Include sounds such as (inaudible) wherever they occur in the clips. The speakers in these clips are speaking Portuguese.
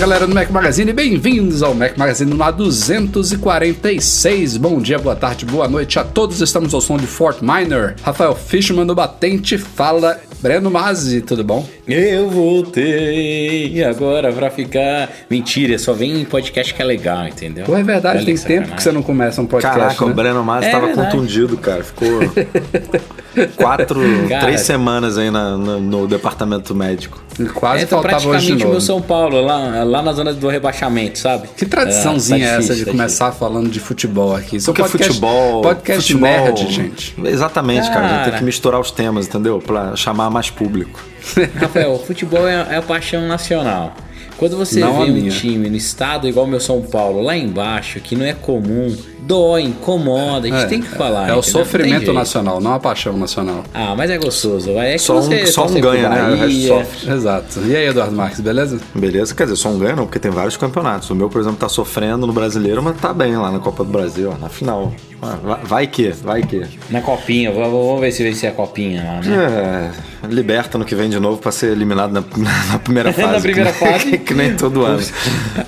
Galera do Mac Magazine, bem-vindos ao Mac Magazine no 246. Bom dia, boa tarde, boa noite a todos. Estamos ao som de Fort Minor. Rafael Fishman do Batente fala. Breno Mazzi, tudo bom? Eu voltei agora pra ficar. Mentira, só vem em podcast que é legal, entendeu? Pô, é verdade, Olha tem que tempo sacanagem. que você não começa um podcast. Caraca, né? o Breno Masi É tava verdade. contundido, cara. Ficou (laughs) quatro, Cara. três semanas aí na- no, no departamento médico. Quase É, tá faltava hoje de praticamente novo. meu São Paulo, lá, lá na zona do rebaixamento, sabe? Que tradiçãozinha é tá essa difícil, de tá começar falando de futebol aqui? Isso é um Porque podcast, futebol. Podcast futebol, nerd, gente. Exatamente, cara. A gente tem Cara. que misturar os temas, entendeu? Pra chamar mais público. (laughs) Rafael, futebol é, é a paixão nacional. Quando você Não vê um minha. time no estado igual o meu São Paulo, lá embaixo, que não é comum, dói, incomoda, a gente tem que falar. É o? Não tem sofrimento nacional, não a paixão nacional. Ah, mas é gostoso. É que Só um- você só um ganha, né? O resto sofre. Exato. E aí, Eduardo Marques, beleza? Beleza? Quer dizer, só um ganho não, porque tem vários campeonatos. O meu, por exemplo, tá sofrendo no brasileiro, mas tá bem lá na Copa do Brasil, na final. Ah, vai- Vai que, vai que. Na copinha, vamos ver se vencer a copinha lá, né? É, liberta no que vem de novo pra ser eliminado na, (laughs) na primeira (laughs) fase. Na primeira que, nem- fase. (laughs) que nem todo ano.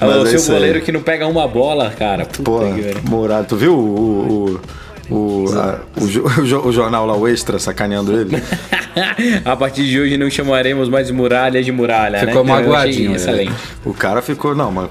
É Mas o é seu isso aí. goleiro que não pega uma bola, cara. Puta Pô. Muralha, tu viu o, o, o, a- o, o jo- o jornal lá, o Extra, sacaneando ele? a partir de hoje não chamaremos mais muralha de muralha, Ficou né? Magoadinho, né? Excelente. O cara ficou, não, mas.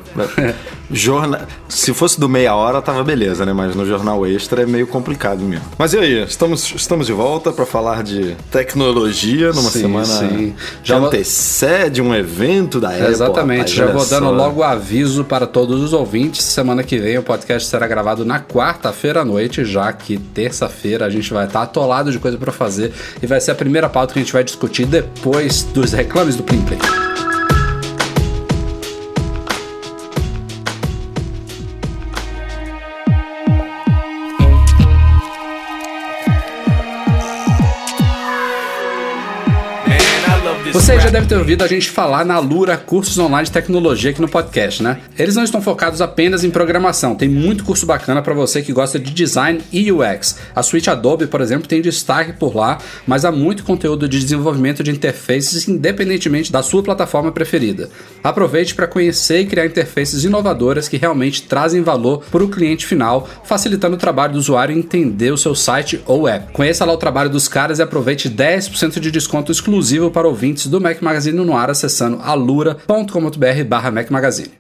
Jorna, se fosse do meia hora, tava beleza, né? Mas no jornal extra é meio complicado mesmo. Mas e aí, estamos, estamos de volta pra falar de tecnologia numa Sim, semana sim. já vou- antecede um evento da Apple. Exatamente, já vou dando logo aviso para todos os ouvintes. Semana que vem o podcast será gravado na quarta-feira à noite, já que terça-feira a gente vai estar atolado de coisa para fazer e vai ser a primeira pauta que a gente vai discutir depois dos reclames do Plim Play. Você já deve ter ouvido a gente falar na Lura Cursos Online de Tecnologia aqui no podcast, né? Eles não estão focados apenas em programação, tem muito curso bacana para você que gosta de design e UX. A suíte Adobe, por exemplo, tem destaque por lá, mas há muito conteúdo de desenvolvimento de interfaces independentemente da sua plataforma preferida. Aproveite para conhecer e criar interfaces inovadoras que realmente trazem valor para o cliente final, facilitando o trabalho do usuário entender o seu site ou app. Conheça lá o trabalho dos caras e aproveite 10% de desconto exclusivo para ouvintes do Mac Magazine no ar acessando alura.com.br barra Mac Magazine.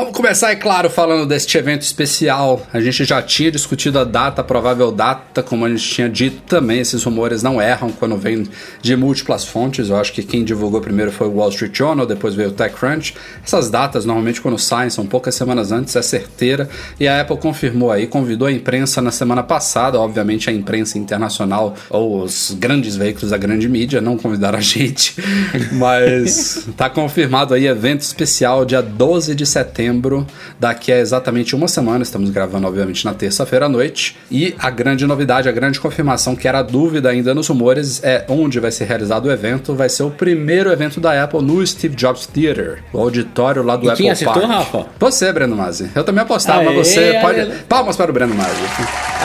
Vamos começar, é claro, falando deste evento especial. A gente já tinha discutido a data, a provável data, como a gente tinha dito também, esses rumores não erram quando vêm de múltiplas fontes. Eu acho que quem divulgou primeiro foi o Wall Street Journal, depois veio o TechCrunch. Essas datas, normalmente, quando saem, são poucas semanas antes, é certeira. E a Apple confirmou aí, convidou a imprensa na semana passada, obviamente a imprensa internacional ou os grandes veículos da grande mídia não convidaram a gente, (laughs) mas tá confirmado aí evento especial dia 12 de setembro, daqui a exatamente uma semana, estamos gravando obviamente na terça-feira à noite, e a grande novidade, a grande confirmação que era dúvida ainda nos rumores é onde vai ser realizado o evento, vai ser o primeiro evento da Apple no Steve Jobs Theater, o auditório lá do E Apple quem acertou, Park. Rafa? Você, Breno Mazzi. Eu também apostava, mas Aê, você aê, pode... aê. Palmas para o Breno Mazzi.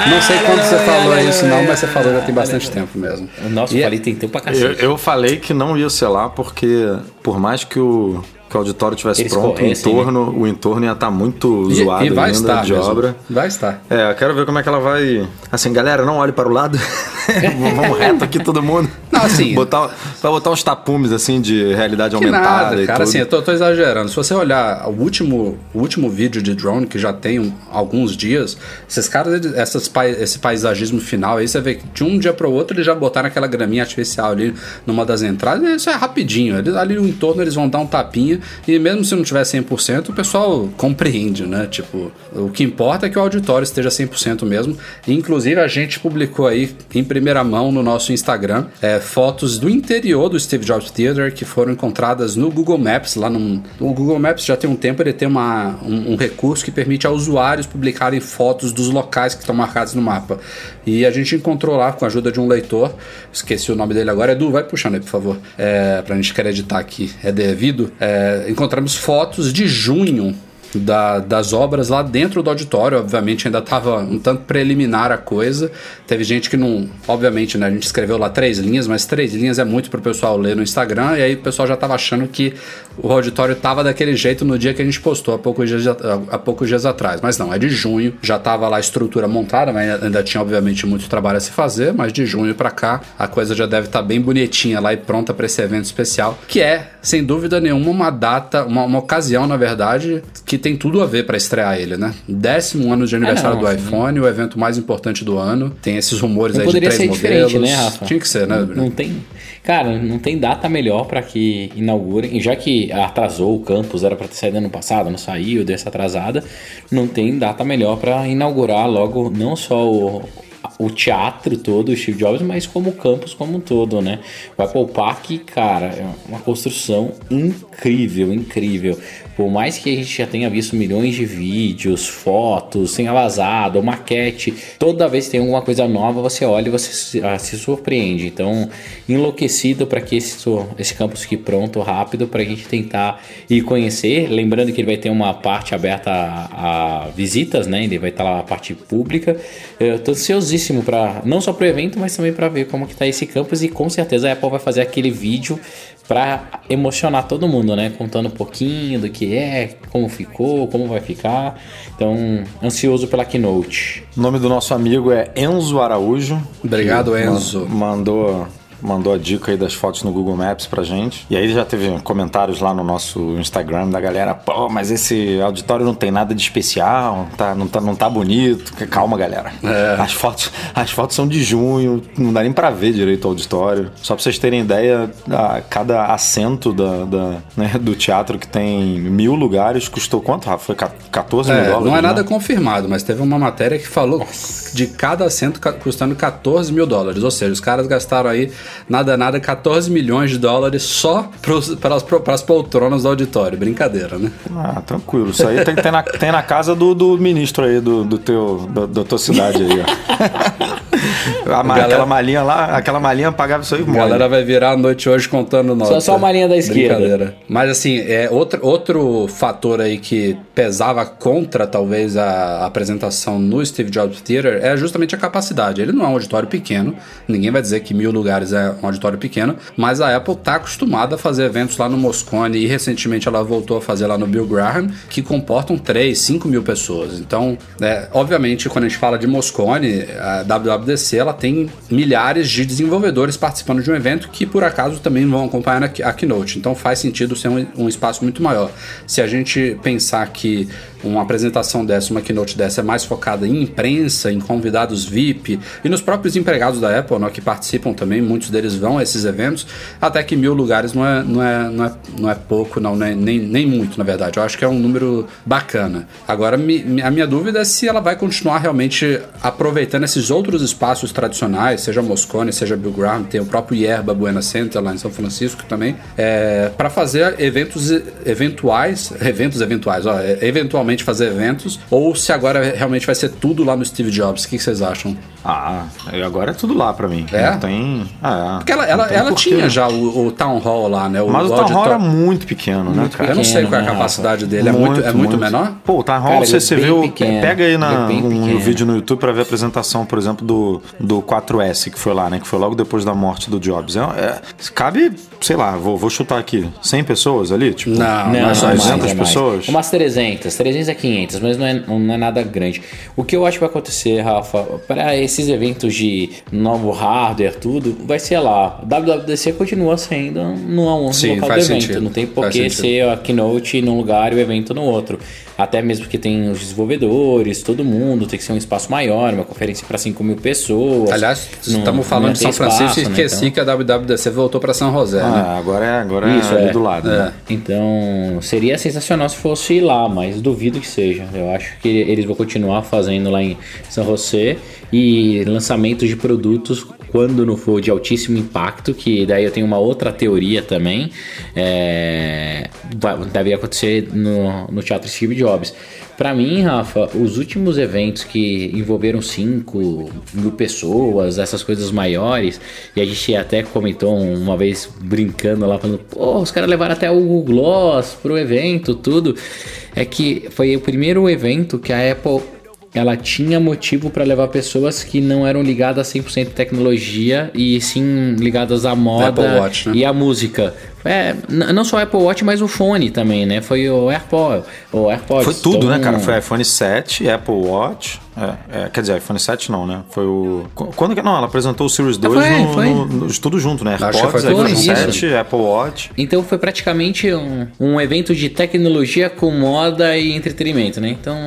não sei Ah, quando você aê, falou aê, isso não, aê, mas você falou já tem aê, bastante aê. tempo mesmo. Nossa, E eu falei tem tempo pra Eu, cacete. eu falei que não ia ser lá porque, por mais que o, que o auditório tivesse Eles pronto, o corressem, entorno, o entorno ia estar muito E, zoado e vai ainda estar de mesmo. obra. Vai estar. É, eu quero ver como é que ela vai. Assim, galera, não olhe para o lado. (laughs) Vamos reto aqui todo mundo. Não, assim, botar, pra botar uns tapumes assim de realidade aumentada nada, e cara, tudo. assim, eu tô, tô exagerando. Se você olhar o último, o último vídeo de drone, que já tem um- alguns dias, esses caras, essas, esse paisagismo final aí, você vê que de um dia pro outro eles já botaram aquela graminha artificial ali numa das entradas, isso é rapidinho. Eles, ali no entorno eles vão dar um tapinha, e mesmo se não tiver 100%, o pessoal compreende, né? Tipo, o que importa é que o auditório esteja 100% mesmo. Inclusive, a gente publicou aí em primeira mão no nosso Instagram é, fotos do interior do Steve Jobs Theater que foram encontradas no Google Maps. Lá no, Google Maps já tem um tempo, ele tem uma, um, um recurso que permite a usuários publicarem fotos dos locais que estão marcados no mapa. E a gente encontrou lá, com a ajuda de um leitor, esqueci o nome dele agora, Edu, vai puxando aí, por favor, é, pra gente acreditar aqui, é devido. É, encontramos fotos de junho da- das obras lá dentro do auditório. Obviamente ainda estava um tanto preliminar a coisa. Teve gente que não. Obviamente, né? A gente escreveu lá três linhas, mas três linhas é muito pro pessoal ler no Instagram. E aí o pessoal já estava achando que o auditório estava daquele jeito no dia que a gente postou, há poucos dias, há poucos dias atrás. Mas não, é de junho. Já estava lá a estrutura montada, mas ainda tinha, obviamente, muito trabalho a se fazer. Mas de junho para cá, a coisa já deve estar bem bonitinha lá e pronta para esse evento especial, que é, sem dúvida nenhuma, uma data, uma, uma ocasião, na verdade, que tem tudo a ver para estrear ele, né? Décimo ano de aniversário não, do iPhone, o evento mais importante do ano. Tem esses rumores aí de três ser modelos. diferente, né, Rafa? Tinha que ser, né? Não, não tem. Cara, não tem data melhor pra que inaugurem. Já que atrasou o campus, era pra ter saído ano passado, não saiu, deu essa atrasada. Não tem data melhor pra inaugurar logo não só o, o teatro todo, o Steve Jobs, mas como o campus como um todo, né? O Apple Park, cara, é uma construção incrível, incrível. Por mais que a gente já tenha visto milhões de vídeos, fotos, tenha vazado, maquete, toda vez que tem alguma coisa nova, você olha e você se, ah, se surpreende. Então, enlouquecido para que esse, esse campus fique pronto rápido para a gente tentar ir conhecer. Lembrando que ele vai ter uma parte aberta a, a visitas, né? Ele vai estar lá a parte pública. Eu tô ansiosíssimo para não só para o evento, mas também para ver como que tá esse campus e com certeza a Apple vai fazer aquele vídeo para emocionar todo mundo, né? Contando um pouquinho do que é, como ficou, como vai ficar. Então, ansioso pela keynote. O nome do nosso amigo é Enzo Araújo. Obrigado, Enzo. ma- Mandou, mandou a dica aí das fotos no Google Maps pra gente. E aí já teve comentários lá no nosso Instagram da galera. Pô, mas esse auditório não tem nada de especial, tá, não, tá, não tá bonito. Calma, galera. É. As, fotos, as fotos são de junho, não dá nem pra ver direito o auditório. Só pra vocês terem ideia, a, cada assento da, da, né, do teatro que tem mil lugares custou quanto, Rafa? Foi ca- 14 mil É, dólares? não é né? nada confirmado, mas teve uma matéria que falou de cada assento custando 14 mil dólares. Ou seja, os caras gastaram aí nada, nada, 14 milhões de dólares só para as poltronas do auditório. Brincadeira, né? Ah, tranquilo. Isso aí tem, tem na, tem na casa do, do ministro aí, do, do teu, do- da tua cidade aí, ó. (laughs) A Galera- Aquela malinha lá, aquela malinha pagava isso aí A galera vai virar a noite hoje contando nota. só a malinha da esquerda. Brincadeira. Mas assim, é outro, outro fator aí que pesava contra talvez a, a apresentação no Steve Jobs Theater é justamente a capacidade. Ele não é um auditório pequeno, ninguém vai dizer que mil lugares é um auditório pequeno, mas a Apple tá acostumada a fazer eventos lá no Moscone e recentemente ela voltou a fazer lá no Bill Graham, que comportam 3, 5 mil pessoas. Então, é, obviamente, quando a gente fala de Moscone, a WWDC ela tem milhares de desenvolvedores participando de um evento que por acaso também vão acompanhar a Keynote. Então faz sentido ser um, um espaço muito maior. Se a gente pensar que uma apresentação dessa, uma keynote dessa é mais focada em imprensa, em convidados VIP e nos próprios empregados da Apple, né, que participam também, muitos deles vão a esses eventos, até que mil lugares não é, não é, não é, não é pouco, não, não é nem, nem muito, na verdade. Eu acho que é um número bacana. Agora, mi- a minha dúvida é se ela vai continuar realmente aproveitando esses outros espaços tradicionais, seja Moscone, seja Bill Graham, tem o próprio Yerba Buena Center lá em São Francisco também, é, para fazer eventos eventuais, eventos eventuais, ó, é, eventualmente fazer eventos, ou se agora realmente vai ser tudo lá no Steve Jobs. O que vocês acham? Ah, agora é tudo lá pra mim. É? Não tem. Ah, é. Porque ela, ela, tem ela porquê. tinha já o, o Town Hall lá, né? Mas o Town Hall era muito pequeno, né, cara? Eu não sei pequeno, qual é a né, capacidade dele. É muito, é muito, menor? Pô, o Town Hall, Cara, você, é você viu. pequeno. Pega aí na, é um, pequeno. vídeo no YouTube pra ver a apresentação, por exemplo, do, do 4S, que foi lá, né? Que foi logo depois da morte do Jobs. É, é- cabe, sei lá, vou, vou chutar aqui, 100 pessoas ali? Tipo, Não, Não, mais não, umas mais, 200 é mais. pessoas? Umas 300, 300 a 500, mas não é, não é nada grande. O que eu acho que vai acontecer, Rafa, para esses eventos de novo hardware, tudo, vai ser lá. WWDC continua sendo no, no Sim, local do evento. sentido. Não tem por que ser a keynote num lugar e o evento no outro. Até mesmo que tem os desenvolvedores, todo mundo, tem que ser um espaço maior, uma conferência para 5 mil pessoas. Aliás, Não- estamos falando de São Francisco e né? esqueci que a WWDC voltou para São José, né? Ah, agora é, agora é Isso, ali é. do lado. É. né? Então, seria sensacional se fosse lá, mas duvido que seja. Eu acho que eles vão continuar fazendo lá em São José e lançamentos de produtos quando não for de altíssimo impacto, que daí eu tenho uma outra teoria também, é, deve acontecer no, no Teatro Steve Jobs. Pra mim, Rafa, os últimos eventos que envolveram 5 mil pessoas, essas coisas maiores, e a gente até comentou uma vez brincando lá, falando, pô, os caras levaram até o Gloss pro evento, tudo. É que foi o primeiro evento que a Apple ela tinha motivo para levar pessoas que não eram ligadas a 100% tecnologia e sim ligadas à moda Watch, né? e à música. É, não só o Apple Watch, mas o fone também, né? Foi o AirPod, o AirPods. Foi tudo, né, Então, cara? Foi iPhone 7, Apple Watch. É, é, quer dizer, iPhone 7 não, né? Foi o. qu- Quando que. Não, ela apresentou o Series 2 foi, no, foi. no- no- tudo junto, né? AirPods, iPhone junto. 7, Apple Watch. Então foi praticamente um, um evento de tecnologia com moda e entretenimento, né? Então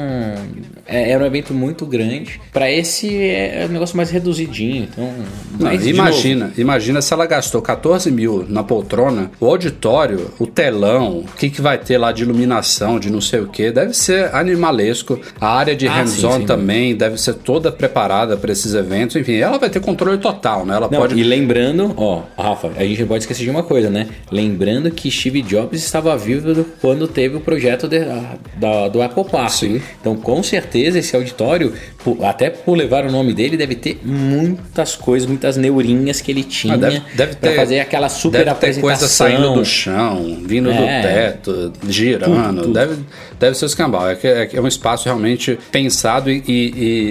é- era um evento muito grande. Pra esse é um negócio mais reduzidinho. Então, Não, mas, de imagina, imagina se ela gastou 14 mil na poltrona, o auditório, o telão, o que, que vai ter lá de iluminação, de não sei o que, deve ser animalesco. A área de Ah, hands-on sim. também deve ser toda preparada para esses eventos. Enfim, ela vai ter controle total, né? Ela Não, pode. E lembrando, ó, Rafa, a gente não pode esquecer de uma coisa, né? Lembrando que Steve Jobs estava vivo quando teve o projeto de- da- do Apple Park. Sim. Então, com certeza, esse auditório, até por levar o nome dele, deve ter muitas coisas, muitas neurinhas que ele tinha Ah, deve, deve pra ter, fazer aquela super deve apresentação. coisa saindo do chão, vindo do É. teto, girando. tudo. Deve, deve ser escambau. É, é, é um espaço realmente pensado e, e-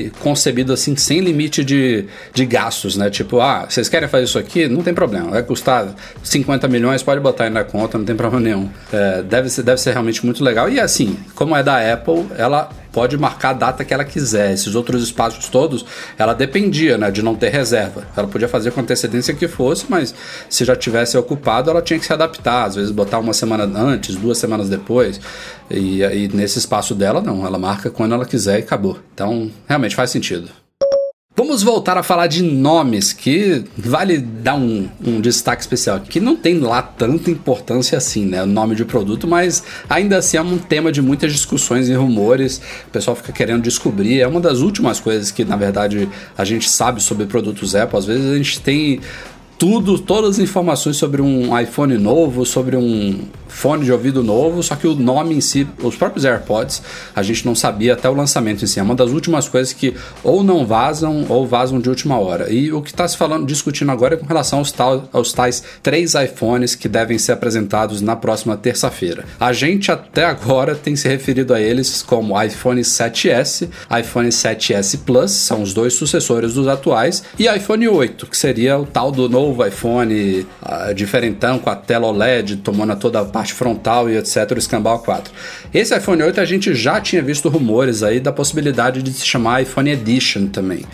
e concebido assim, sem limite de, de gastos, né? Tipo, ah, vocês querem fazer isso aqui? Não tem problema. Vai custar 50 milhões, pode botar aí na conta, não tem problema nenhum. É, deve, ser, deve ser realmente muito legal. E assim, como é da Apple, ela pode marcar a data que ela quiser. Esses outros espaços todos, ela dependia, né, de não ter reserva. Ela podia fazer com antecedência que fosse, mas se já tivesse ocupado, ela tinha que se adaptar, às vezes botar uma semana antes, duas semanas depois. E, e nesse espaço dela, não, ela marca quando ela quiser e acabou. Então, realmente faz sentido. Vamos voltar a falar de nomes, que vale dar um, um destaque especial, que não tem lá tanta importância assim, né? O nome de produto, mas ainda assim é um tema de muitas discussões e rumores. O pessoal fica querendo descobrir. É uma das últimas coisas que, na verdade, a gente sabe sobre produtos Apple. Às vezes a gente tem tudo, todas as informações sobre um iPhone novo, sobre um fone de ouvido novo, só que o nome em si, os próprios AirPods, a gente não sabia até o lançamento em si. É uma das últimas coisas que ou não vazam ou vazam de última hora. E o que está se falando, discutindo agora é com relação aos, tal, aos tais três iPhones que devem ser apresentados na próxima terça-feira. A gente até agora tem se referido a eles como iPhone 7S, iPhone 7S Plus, são os dois sucessores dos atuais, e iPhone 8, que seria o tal do novo iPhone ah, diferentão com a tela OLED tomando toda a parte frontal e etc, o escambau 4. Esse iPhone 8 a gente já tinha visto rumores aí da possibilidade de se chamar iPhone Edition também.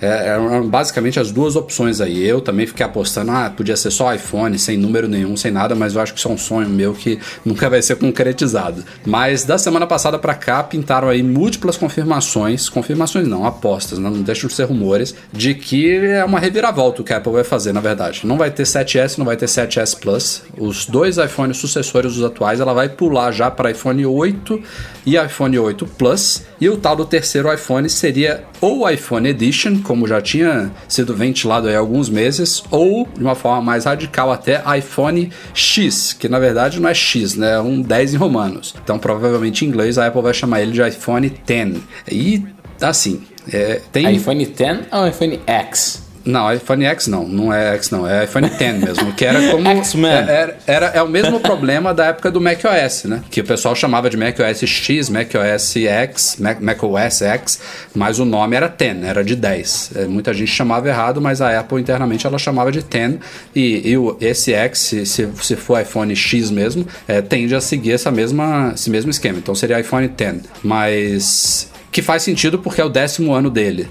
É, eram basicamente as duas opções aí. Eu também fiquei apostando, ah, podia ser só iPhone, sem número nenhum, sem nada, mas eu acho que isso é um sonho meu que nunca vai ser concretizado. Mas da semana passada para cá pintaram aí múltiplas confirmações, confirmações não, apostas, não deixam de ser rumores, de que é uma reviravolta o que a Apple vai fazer, na verdade. Não vai ter 7S, não vai ter 7S Plus. Os dois iPhones sucessores dos atuais, ela vai pular já para iPhone 8 e iPhone 8 Plus. E o tal do terceiro iPhone seria ou iPhone Edition, como já tinha sido ventilado aí há alguns meses, ou de uma forma mais radical até iPhone X, que na verdade não é X, né? É um 10 em romanos. Então provavelmente em inglês a Apple vai chamar ele de iPhone 10. E assim, é, tem iPhone 10 ou iPhone X? Não, iPhone X não, não é X não, é iPhone X mesmo, que era como (laughs) X-Men. é, era, era é o mesmo problema da época do macOS, né? Que o pessoal chamava de macOS X, macOS X, Mac, macOS X, mas o nome era 10, era de 10. É, muita gente chamava errado, mas a Apple internamente ela chamava de 10 e, e o, esse X, se, se, se for iPhone X mesmo, é, tende a seguir essa mesma, esse mesmo esquema. Então seria iPhone 10, mas que faz sentido porque é o décimo ano dele.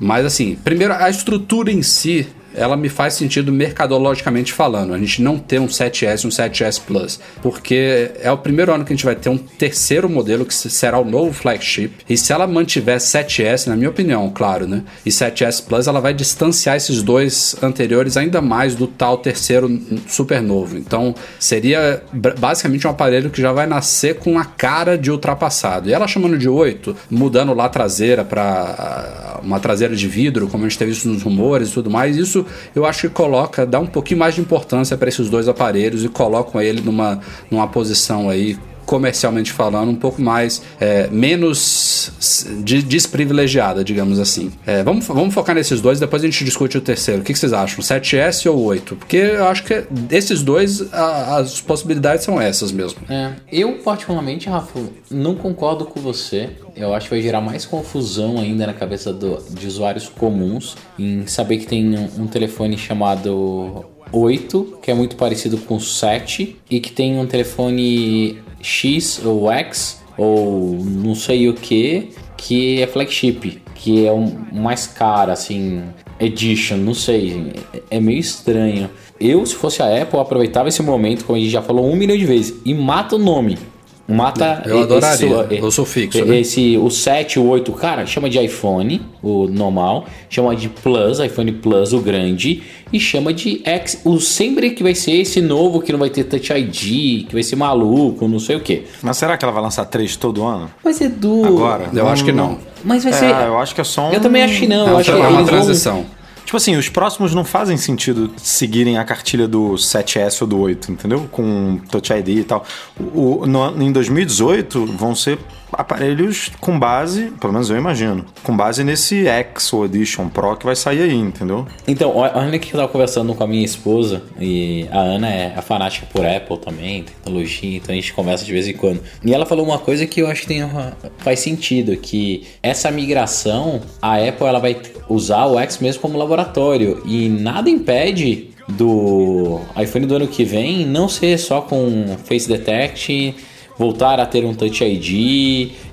Mas assim, primeiro a estrutura em si, ela me faz sentido mercadologicamente falando. A gente não ter um 7S e um 7S Plus, porque é o primeiro ano que a gente vai ter um terceiro modelo que será o novo flagship. E se ela mantiver 7S, na minha opinião, claro, né? E 7S Plus, ela vai distanciar esses dois anteriores ainda mais do tal terceiro super novo. Então, seria basicamente um aparelho que já vai nascer com a cara de ultrapassado. E ela chamando de 8, mudando lá a traseira para uma traseira de vidro, como a gente teve isso nos rumores e tudo mais, isso eu acho que coloca, dá um pouquinho mais de importância para esses dois aparelhos e colocam ele numa, numa posição aí comercialmente falando, um pouco mais, é, menos de- desprivilegiada, digamos assim. É, vamos, vamos focar nesses dois, depois a gente discute o terceiro. O que, que vocês acham? 7S ou 8? Porque eu acho que desses dois, a- as possibilidades são essas mesmo. É, eu, particularmente, Rafa, não concordo com você. Eu acho que vai gerar mais confusão ainda na cabeça do- de usuários comuns em saber que tem um, um telefone chamado 8, que é muito parecido com o 7, e que tem um telefone X ou X, ou não sei o que, que é flagship, que é um mais caro, assim, edition, não sei, é é meio estranho. Eu, se fosse a Apple, aproveitava esse momento, como a gente já falou um milhão de vezes, e mata o nome. Mata Eu adoraria, esse, o sufixo, e- né? Esse, o 7, o 8, cara, chama de iPhone, o normal, chama de Plus, iPhone Plus, o grande, e chama de X, o sempre que vai ser esse novo que não vai ter Touch ID, que vai ser maluco, não sei o que. Mas será que ela vai lançar três todo ano? Mas Edu. Agora? Eu acho que não. Mas vai É, ser. eu acho que é só um... Eu também acho que não. É eu acho tra- que é uma eles vão- transição. Tipo assim, os próximos não fazem sentido seguirem a cartilha do 7S ou do 8, entendeu? Com Touch ID e tal. O, no- em 2018 vão ser aparelhos com base, pelo menos eu imagino, com base nesse X Edition Pro que vai sair aí, entendeu? Então, olha que eu tava conversando com a minha esposa e a Ana é a fanática por Apple também, tecnologia, então a gente conversa de vez em quando. E ela falou uma coisa que eu acho que tem uma- faz sentido, que essa migração, a Apple ela vai usar o X mesmo como laboratório e nada impede do iPhone do ano que vem não ser só com Face Detect, voltar a ter um Touch ID,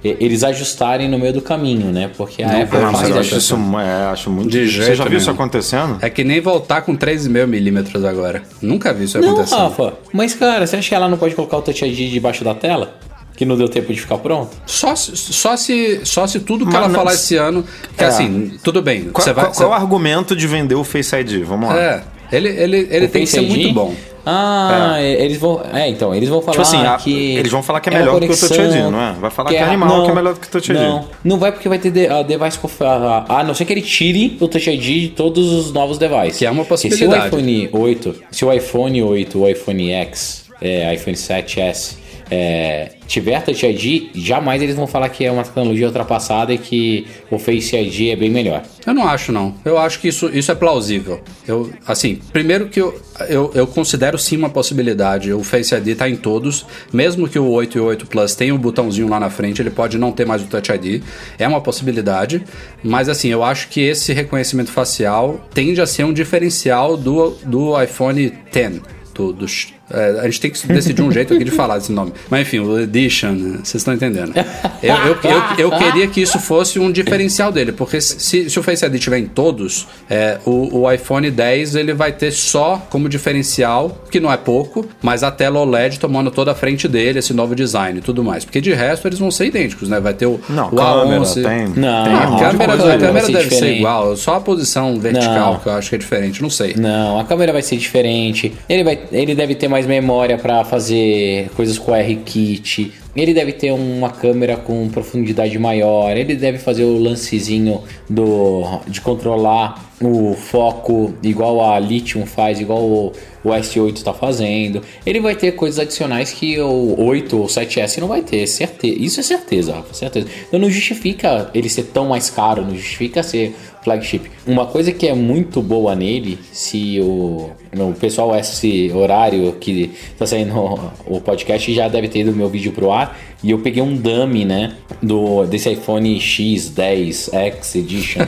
e- eles ajustarem no meio do caminho, né? Porque a Não, Apple não, mas faz eu acho isso, é, acho muito De difícil. Você jeito já viu isso nenhum. acontecendo? É que nem voltar com 3,5 milímetros agora. Nunca vi isso Não, acontecer. Rafa, mas cara, você acha que ela não pode colocar o Touch ID debaixo da tela? Que não deu tempo de ficar pronto? Só, se- só, se, só se tudo que Mas ela não- falar esse ano. Que É. assim, tudo bem. Qual, você vai, qual- qual é o argumento de vender o Face ID? Vamos lá. É, ele, ele, ele O tem que ser ID? muito bom. Ah, eles vão. É, então, eles vão falar Tipo assim, a- que. eles vão falar que é melhor do que o Touch ID, não é? Vai falar que é animal, que é melhor do que o Touch ID. Não, não vai porque vai ter de, a device conf- a, a, a não ser que ele tire o Touch ID de todos os novos devices. Que é uma Porque possibilidade. Se o iPhone 8, se o iPhone 8, o iPhone X, é, iPhone 7S é, tiver Touch ID, jamais eles vão falar que é uma tecnologia ultrapassada e que o Face ID é bem melhor. Eu não acho, não. Eu acho que isso, isso é plausível. Eu, assim, primeiro que eu, eu, eu considero sim uma possibilidade. O Face ID tá em todos. Mesmo que o 8 e o 8 Plus tenham o botãozinho lá na frente, ele pode não ter mais o Touch ID. É uma possibilidade. Mas, assim, eu acho que esse reconhecimento facial tende a ser um diferencial do, do iPhone X. Do, do, é, a gente tem que decidir um jeito aqui de falar esse nome. Mas enfim, o Edition, né, vocês estão entendendo. Eu, eu, eu, eu queria que isso fosse um diferencial dele, porque se, se o Face ID tiver em todos, é, o, o iPhone 10 ele vai ter só como diferencial, que não é pouco, mas a tela OLED tomando toda a frente dele, esse novo design e tudo mais. Porque de resto eles vão ser idênticos, né? Vai ter o, Não, o câmera, A11. tem. Não, tem a câmera, a câmera deve ser diferente. igual, só a posição vertical Não. que eu acho que é diferente, não sei. Não, a câmera vai ser diferente. Ele, vai, ele deve ter mais memória para fazer coisas com R-Kit. Ele deve ter uma câmera com profundidade maior. Ele deve fazer o lancezinho do, de controlar o foco igual a Lithium faz, igual o, o S8 está fazendo. Ele vai ter coisas adicionais que o 8 ou 7S não vai ter, certeza. Isso é certeza, certeza. Então não justifica ele ser tão mais caro, não justifica ser flagship. Uma coisa que é muito boa nele, se o, o pessoal esse horário que tá saindo o podcast já deve ter ido meu vídeo pro ar e eu peguei um dummy, né, do desse iPhone X10 X Edition.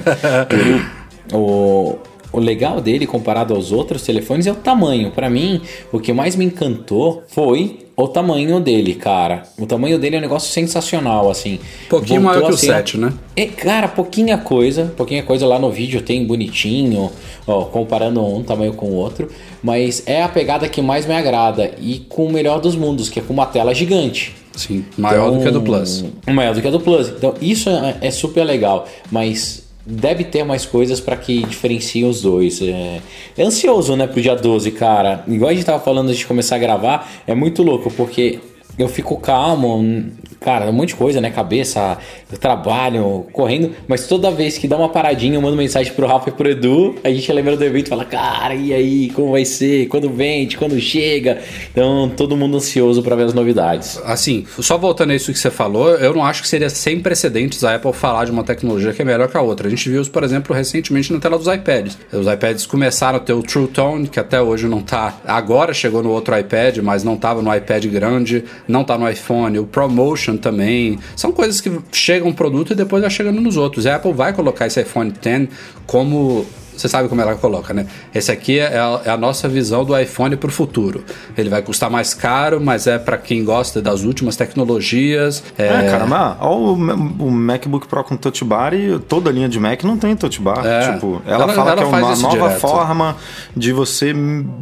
(laughs) o, o legal dele comparado aos outros telefones é o tamanho. Para mim, o que mais me encantou foi o tamanho dele, cara. O tamanho dele é um negócio sensacional, assim. Pouquinho Voltou maior que o ser- 7, né? É, cara, pouquinha coisa. Pouquinha coisa lá no vídeo tem bonitinho, ó, comparando um tamanho com o outro. Mas é a pegada que mais me agrada. E com o melhor dos mundos, que é com uma tela gigante. Sim, maior do que a do Plus. Então, Maior do que a do Plus. Então, isso é, é super legal, mas deve ter mais coisas para que diferenciem os dois. É, é ansioso, né, pro dia 12, cara. Igual a gente tava falando antes de começar a gravar, é muito louco, porque eu fico calmo, cara, um monte de coisa, né? Cabeça, trabalho, correndo, mas toda vez que dá uma paradinha, eu mando mensagem pro Rafa e pro Edu, a gente lembra do evento e fala, cara, e aí, como vai ser? Quando vende? Quando chega? Então, todo mundo ansioso para ver as novidades. Assim, só voltando a isso que você falou, eu não acho que seria sem precedentes a Apple falar de uma tecnologia que é melhor que a outra. A gente viu isso, por exemplo, recentemente na tela dos iPads. Os iPads começaram a ter o True Tone, que até hoje não tá. Agora chegou no outro iPad, mas não estava no iPad grande, não tá no iPhone. O ProMotion também. São coisas que chegam um produto e depois vai chegando nos outros. A Apple vai colocar esse iPhone X como você sabe como ela coloca, né? Esse aqui é a, é a nossa visão do iPhone para o futuro. Ele vai custar mais caro, mas é para quem gosta das últimas tecnologias. É, É, cara, mas olha o, o MacBook Pro com Touch Bar e toda a linha de Mac não tem Touch Bar. É. Tipo, ela, Ela- fala ela que é uma nova direto. forma de você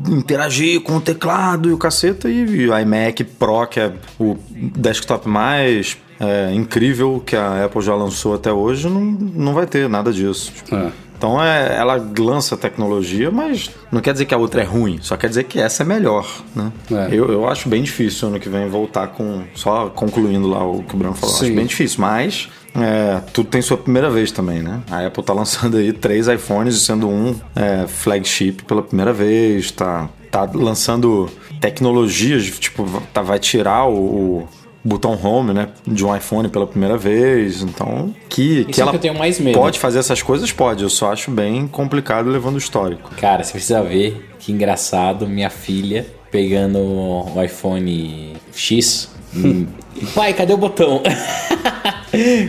interagir com o teclado e o caceta e o iMac Pro, que é o desktop mais é, incrível que a Apple já lançou até hoje, não, não vai ter nada disso. Tipo, É. Então é, ela lança tecnologia, mas não quer dizer que a outra é ruim, só quer dizer que essa é melhor, né? É. Eu, eu acho bem difícil ano que vem voltar com. Só concluindo lá o que o Bruno falou. Sim. Acho bem difícil, mas é, tudo tem sua primeira vez também, né? A Apple tá lançando aí três iPhones, sendo um é, flagship pela primeira vez, tá, tá lançando tecnologias, tipo, tá, vai tirar o. botão home, né, de um iPhone pela primeira vez, então que, que é ela que eu tenho mais medo. pode fazer essas coisas, pode, eu só acho bem complicado levando o histórico. Cara, você precisa ver que engraçado minha filha pegando o iPhone X. hum, Pai, cadê o botão?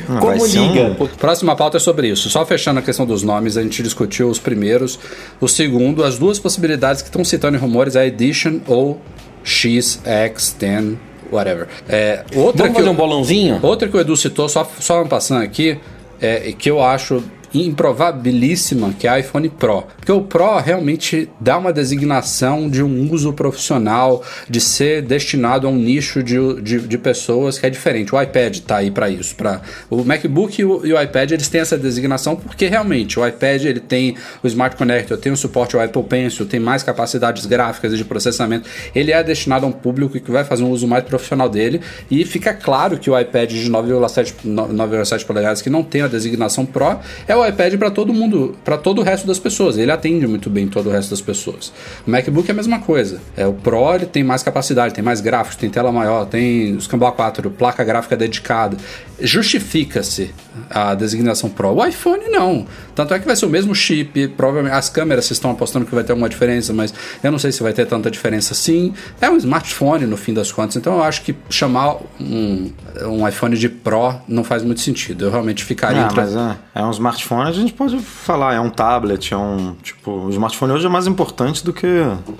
vai Como ser um- liga? Próxima pauta é sobre isso. Só fechando a questão dos nomes, a gente discutiu os primeiros. O segundo, as duas possibilidades que estão citando em rumores é Edition ou XX10, whatever. É, outra Vamos que fazer eu- um bolãozinho? Outra que o Edu citou, só, só passando aqui, é, que eu acho improvabilíssima, que é a iPhone Pro. Porque o Pro realmente dá uma designação de um uso profissional, de ser destinado a um nicho de, de, de pessoas que é diferente. O iPad tá aí para isso. Pra, o MacBook e o, e o iPad, eles têm essa designação porque realmente o iPad ele tem o Smart Connector, tem o suporte ao Apple Pencil, tem mais capacidades gráficas e de processamento. Ele é destinado a um público que vai fazer um uso mais profissional dele e fica claro que o iPad de 9,7 9,7 polegadas que não tem a designação Pro é o iPad para todo mundo, para todo o resto das pessoas. Ele atende muito bem todo o resto das pessoas. O MacBook é a mesma coisa. É o Pro, ele tem mais capacidade, tem mais gráficos, tem tela maior, tem os Cambo A4, placa gráfica dedicada. Justifica-se a designação Pro. O iPhone não. Tanto é que vai ser o mesmo chip, provavelmente as câmeras vocês estão apostando que vai ter alguma diferença, mas eu não sei se vai ter tanta diferença assim. É um smartphone no fim das contas, então eu acho que chamar um, um iPhone de Pro não faz muito sentido. Eu realmente ficaria Ah, mas é, é um smartphone, a gente pode falar, é um tablet, é um. Tipo, o smartphone hoje é mais importante do que.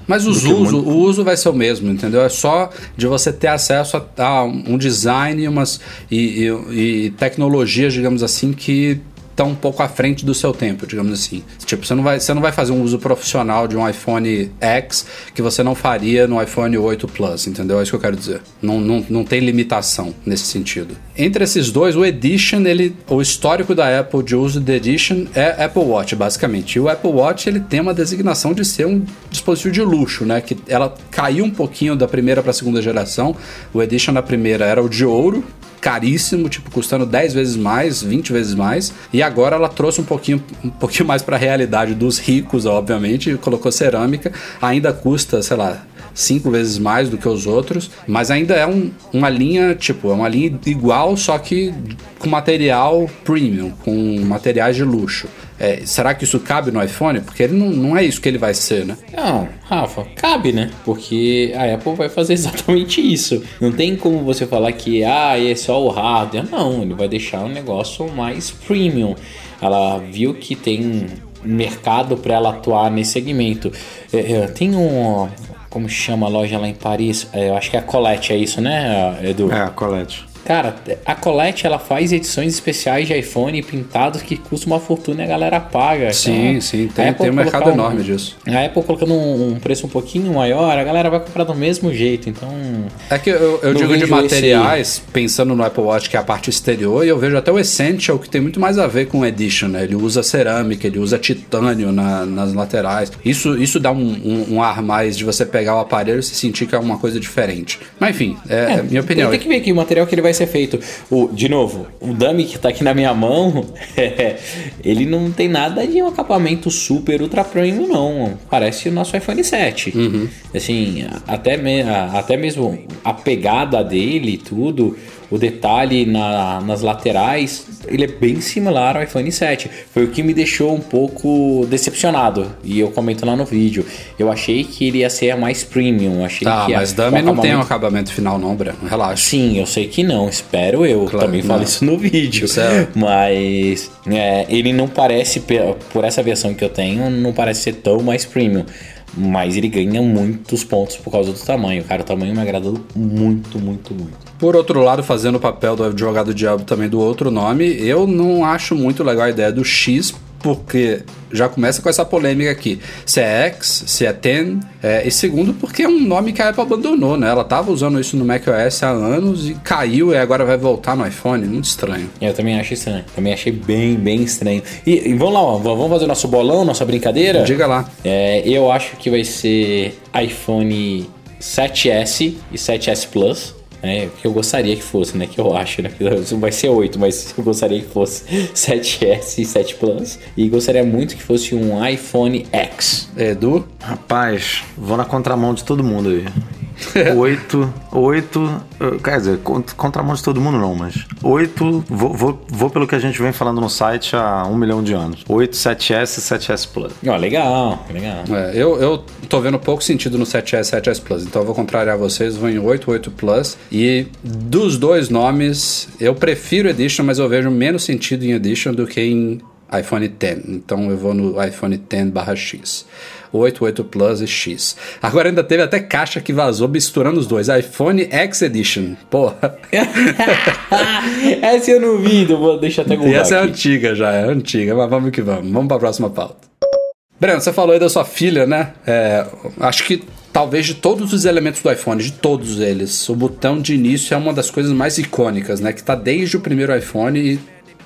Mas os uso, muito- o uso vai ser o mesmo, entendeu? É só de você ter acesso a, a um design umas, e, e- e tecnologias, digamos assim, que estão um pouco à frente do seu tempo, digamos assim. Tipo, você não, vai, você não vai fazer um uso profissional de um iPhone X que você não faria no iPhone 8 Plus, entendeu? É isso que eu quero dizer. Não, não, não tem limitação nesse sentido. Entre esses dois, o Edition, ele, o histórico da Apple de uso do Edition é Apple Watch, basicamente. E o Apple Watch, ele tem uma designação de ser um dispositivo de luxo, né? Que ela caiu um pouquinho da primeira para a segunda geração. O Edition na primeira era o de ouro, caríssimo, tipo, custando 10 vezes mais, 20 vezes mais. E agora ela trouxe um pouquinho, um pouquinho mais para a realidade dos ricos, obviamente, e colocou cerâmica. Ainda custa, sei lá, cinco vezes mais do que os outros, mas ainda é um- uma linha, tipo, é uma linha igual, só que com material premium, com materiais de luxo. É, será que isso cabe no iPhone? Porque ele não, não é isso que ele vai ser, né? Não, Rafa, cabe, né? Porque a Apple vai fazer (laughs) exatamente isso. Não tem como você falar que ah, é só o hardware. Não, ele vai deixar um negócio mais premium. Ela viu que tem mercado para ela atuar nesse segmento. É, é, tem um, Como chama a loja lá em Paris? É, eu acho que é a Colette, é isso, né, Edu? É, a Colette. Cara, a Colette ela faz edições especiais de iPhone pintados que custam uma fortuna e a galera paga. Sim, Então, sim, tem, tem um mercado colocar enorme disso. A Apple colocando um, um preço um pouquinho maior, a galera vai comprar do mesmo jeito. Então, É que eu, eu digo de materiais, pensando no Apple Watch, que é a parte exterior, e eu vejo até o Essential, que tem muito mais a ver com o Edition, né? Ele usa cerâmica, ele usa titânio na- nas laterais. Isso, isso dá um, um- um ar mais de você pegar o aparelho e se sentir que é uma coisa diferente. Mas enfim, é, é minha opinião. Tem que ver aqui o material que ele vai ser feito. O, de novo, o dummy que tá aqui na minha mão, (laughs) ele não tem nada de um acabamento super ultra premium, não. Parece o nosso iPhone 7. Uhum. Assim, até, me- até mesmo a pegada dele e tudo, o detalhe na- nas laterais, ele é bem similar ao iPhone 7. Foi o que me deixou um pouco decepcionado. E eu comento lá no vídeo. Eu achei que ele ia ser mais premium. Achei Tá, que mas Dummy não tem um acabamento- final, não, Breno. Relaxa. Sim, eu sei que não, espero eu. Claro Também falo isso no vídeo. Isso é- (laughs) Mas é, ele não parece, por essa versão que eu tenho, não parece ser tão mais premium. Mas ele ganha muitos pontos por causa do tamanho. Cara, o tamanho me agradou muito, muito, muito. Por outro lado, fazendo o papel do advogado diabo também do outro nome, eu não acho muito legal a ideia do X, porque já começa com essa polêmica aqui. Se é X, se é 10, é, e segundo, porque é um nome que a Apple abandonou, né? Ela tava usando isso no macOS há anos e caiu e agora vai voltar no iPhone. Muito estranho. Eu também acho estranho. Também achei bem, bem estranho. E, e vamos lá, ó, vamos fazer nosso bolão, nossa brincadeira? Diga lá. É, eu acho que vai ser iPhone 7S e 7S Plus. É, que eu gostaria que fosse, né? Que eu acho, né? Vai ser 8, mas eu gostaria que fosse (laughs) 7S e 7 Plus. E gostaria muito que fosse um iPhone X. Edu? Rapaz, vou na contramão de todo mundo aí. (laughs) Oito, oito, quer dizer, cont- contramão de todo mundo não, mas oito, vou, vou, vou pelo que a gente vem falando no site há um milhão de anos. Oito, 7S e 7S Plus. Ó, legal, legal. É, eu, eu tô vendo pouco sentido no 7S e 7S Plus, então eu vou contrariar vocês, vou em 8, 8 Plus. E dos dois nomes, eu prefiro Edition, mas eu vejo menos sentido em Edition do que em iPhone X. Então eu vou no iPhone X barra X. 8, 8 Plus e X. Agora ainda teve até caixa que vazou misturando os dois. iPhone X Edition. Porra. (laughs) essa eu não vi, então vou deixar até E essa é aqui. antiga já, é antiga, mas vamos que vamos. Vamos pra próxima pauta. Breno, você falou aí da sua filha, né? É, acho que talvez de todos os elementos do iPhone, de todos eles, o botão de início é uma das coisas mais icônicas, né? Que tá desde o primeiro iPhone e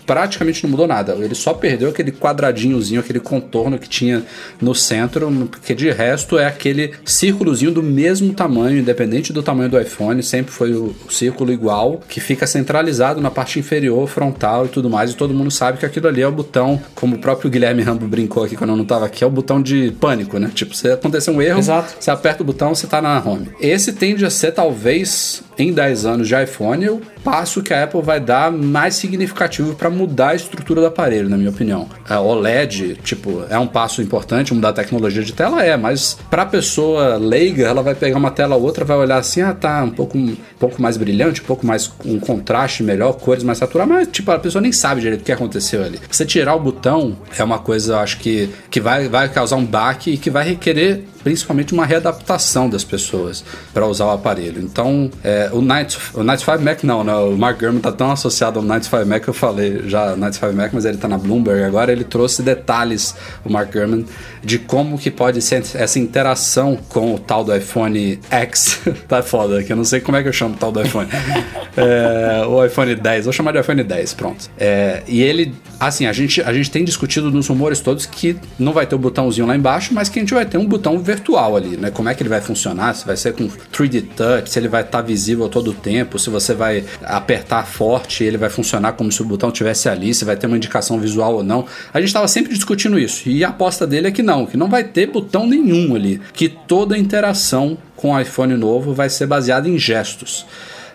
praticamente não mudou nada. Ele só perdeu aquele quadradinhozinho, aquele contorno que tinha no centro, porque de resto é aquele círculozinho do mesmo tamanho, independente do tamanho do iPhone, sempre foi o círculo igual, que fica centralizado na parte inferior, frontal e tudo mais, e todo mundo sabe que aquilo ali é o botão, como o próprio Guilherme Rambo brincou aqui quando eu não tava aqui, é o botão de pânico, né? Tipo, se acontecer um erro, Exato. você aperta o botão, você tá na home. Esse tende a ser, talvez, em 10 anos de iPhone, o passo que a Apple vai dar mais significativo para mudar a estrutura do aparelho, na minha opinião. A OLED, tipo, é um passo importante, mudar a tecnologia de tela é, mas pra pessoa leiga, ela vai pegar uma tela ou outra, vai olhar assim, ah, tá, um pouco, um pouco mais brilhante, um pouco mais um contraste melhor, cores mais saturadas, mas tipo, a pessoa nem sabe direito o que aconteceu ali. Você tirar o botão é uma coisa, eu acho que, que vai, vai causar um baque e que vai requerer principalmente uma readaptação das pessoas para usar o aparelho. Então, é, o, Night, o Night 5 Mac não, né? O Mark Gurman tá tão associado ao Night 5 Mac que eu falei já Night 5 Mac, mas ele tá na Bloomberg agora, ele trouxe detalhes, o Mark Gurman, de como que pode ser essa interação com o tal do iPhone X. (laughs) tá foda aqui, eu não sei como é que eu chamo o tal do iPhone. (laughs) É, o iPhone 10, vou chamar de iPhone 10, pronto. É, e ele, assim, a gente, a gente tem discutido nos rumores todos que não vai ter o botãozinho lá embaixo, mas que a gente vai ter um botão virtual ali, né? Como é que ele vai funcionar? Se vai ser com 3D Touch, se ele vai estar visível todo o tempo, se você vai apertar forte, ele vai funcionar como se o botão tivesse ali, se vai ter uma indicação visual ou não. A gente estava sempre discutindo isso. E a aposta dele é que não, que não vai ter botão nenhum ali, que toda interação com o iPhone novo vai ser baseada em gestos.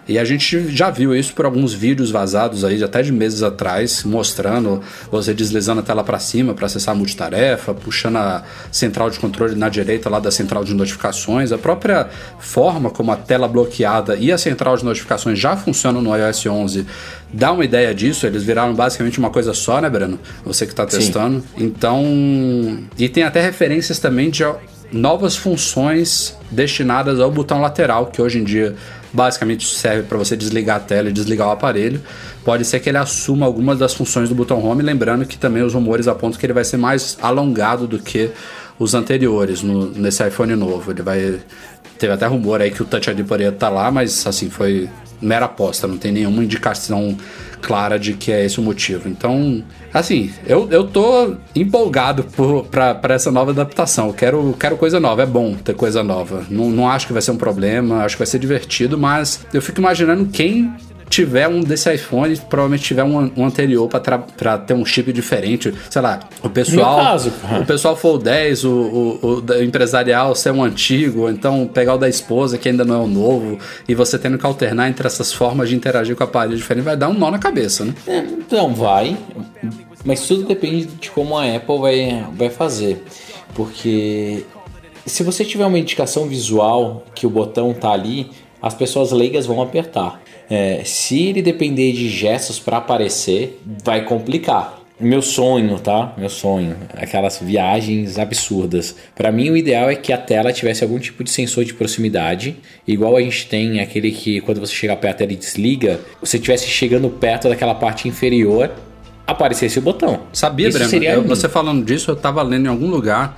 E a gente já viu isso por alguns vídeos vazados aí, até de meses atrás, mostrando você deslizando a tela para cima para acessar a multitarefa, puxando a central de controle na direita lá da central de notificações. A própria forma como a tela bloqueada e a central de notificações já funcionam no iOS 11 dá uma ideia disso. Eles viraram basicamente uma coisa só, né, Breno? Você que está testando. Então. E tem até referências também de novas funções destinadas ao botão lateral, que hoje em dia basicamente serve para você desligar a tela e desligar o aparelho. Pode ser que ele assuma algumas das funções do botão home, lembrando que também os rumores apontam que ele vai ser mais alongado do que os anteriores no, nesse iPhone novo. Ele vai teve até rumor aí que o Touch ID poderia estar lá, mas assim foi mera aposta, não tem nenhuma indicação clara de que é esse o motivo. Então, assim, eu, eu tô empolgado por, pra, pra essa nova adaptação. Eu quero, quero coisa nova, é bom ter coisa nova. Não, não acho que vai ser um problema, acho que vai ser divertido, mas eu fico imaginando quem tiver um desse iPhone, provavelmente tiver um, um anterior para ter um chip diferente. Sei lá, o pessoal. caso, o pessoal for o 10, o, o, o, empresarial ser um antigo, então pegar o da esposa, que ainda não é o novo, e você tendo que alternar entre essas formas de interagir com o aparelho diferente, vai dar um nó na cabeça, né? É, então, vai. Mas tudo depende de como a Apple vai, vai fazer. Porque se você tiver uma indicação visual que o botão tá ali, as pessoas leigas vão apertar. É, se ele depender de gestos para aparecer, vai complicar. Meu sonho, tá? Meu sonho. Aquelas viagens absurdas. Para mim, o ideal é que a tela tivesse algum tipo de sensor de proximidade, igual a gente tem aquele que quando você chega perto ele desliga, você estivesse chegando perto daquela parte inferior, aparecesse o botão. Sabia, Breno? Eu, você falando disso, eu tava lendo em algum lugar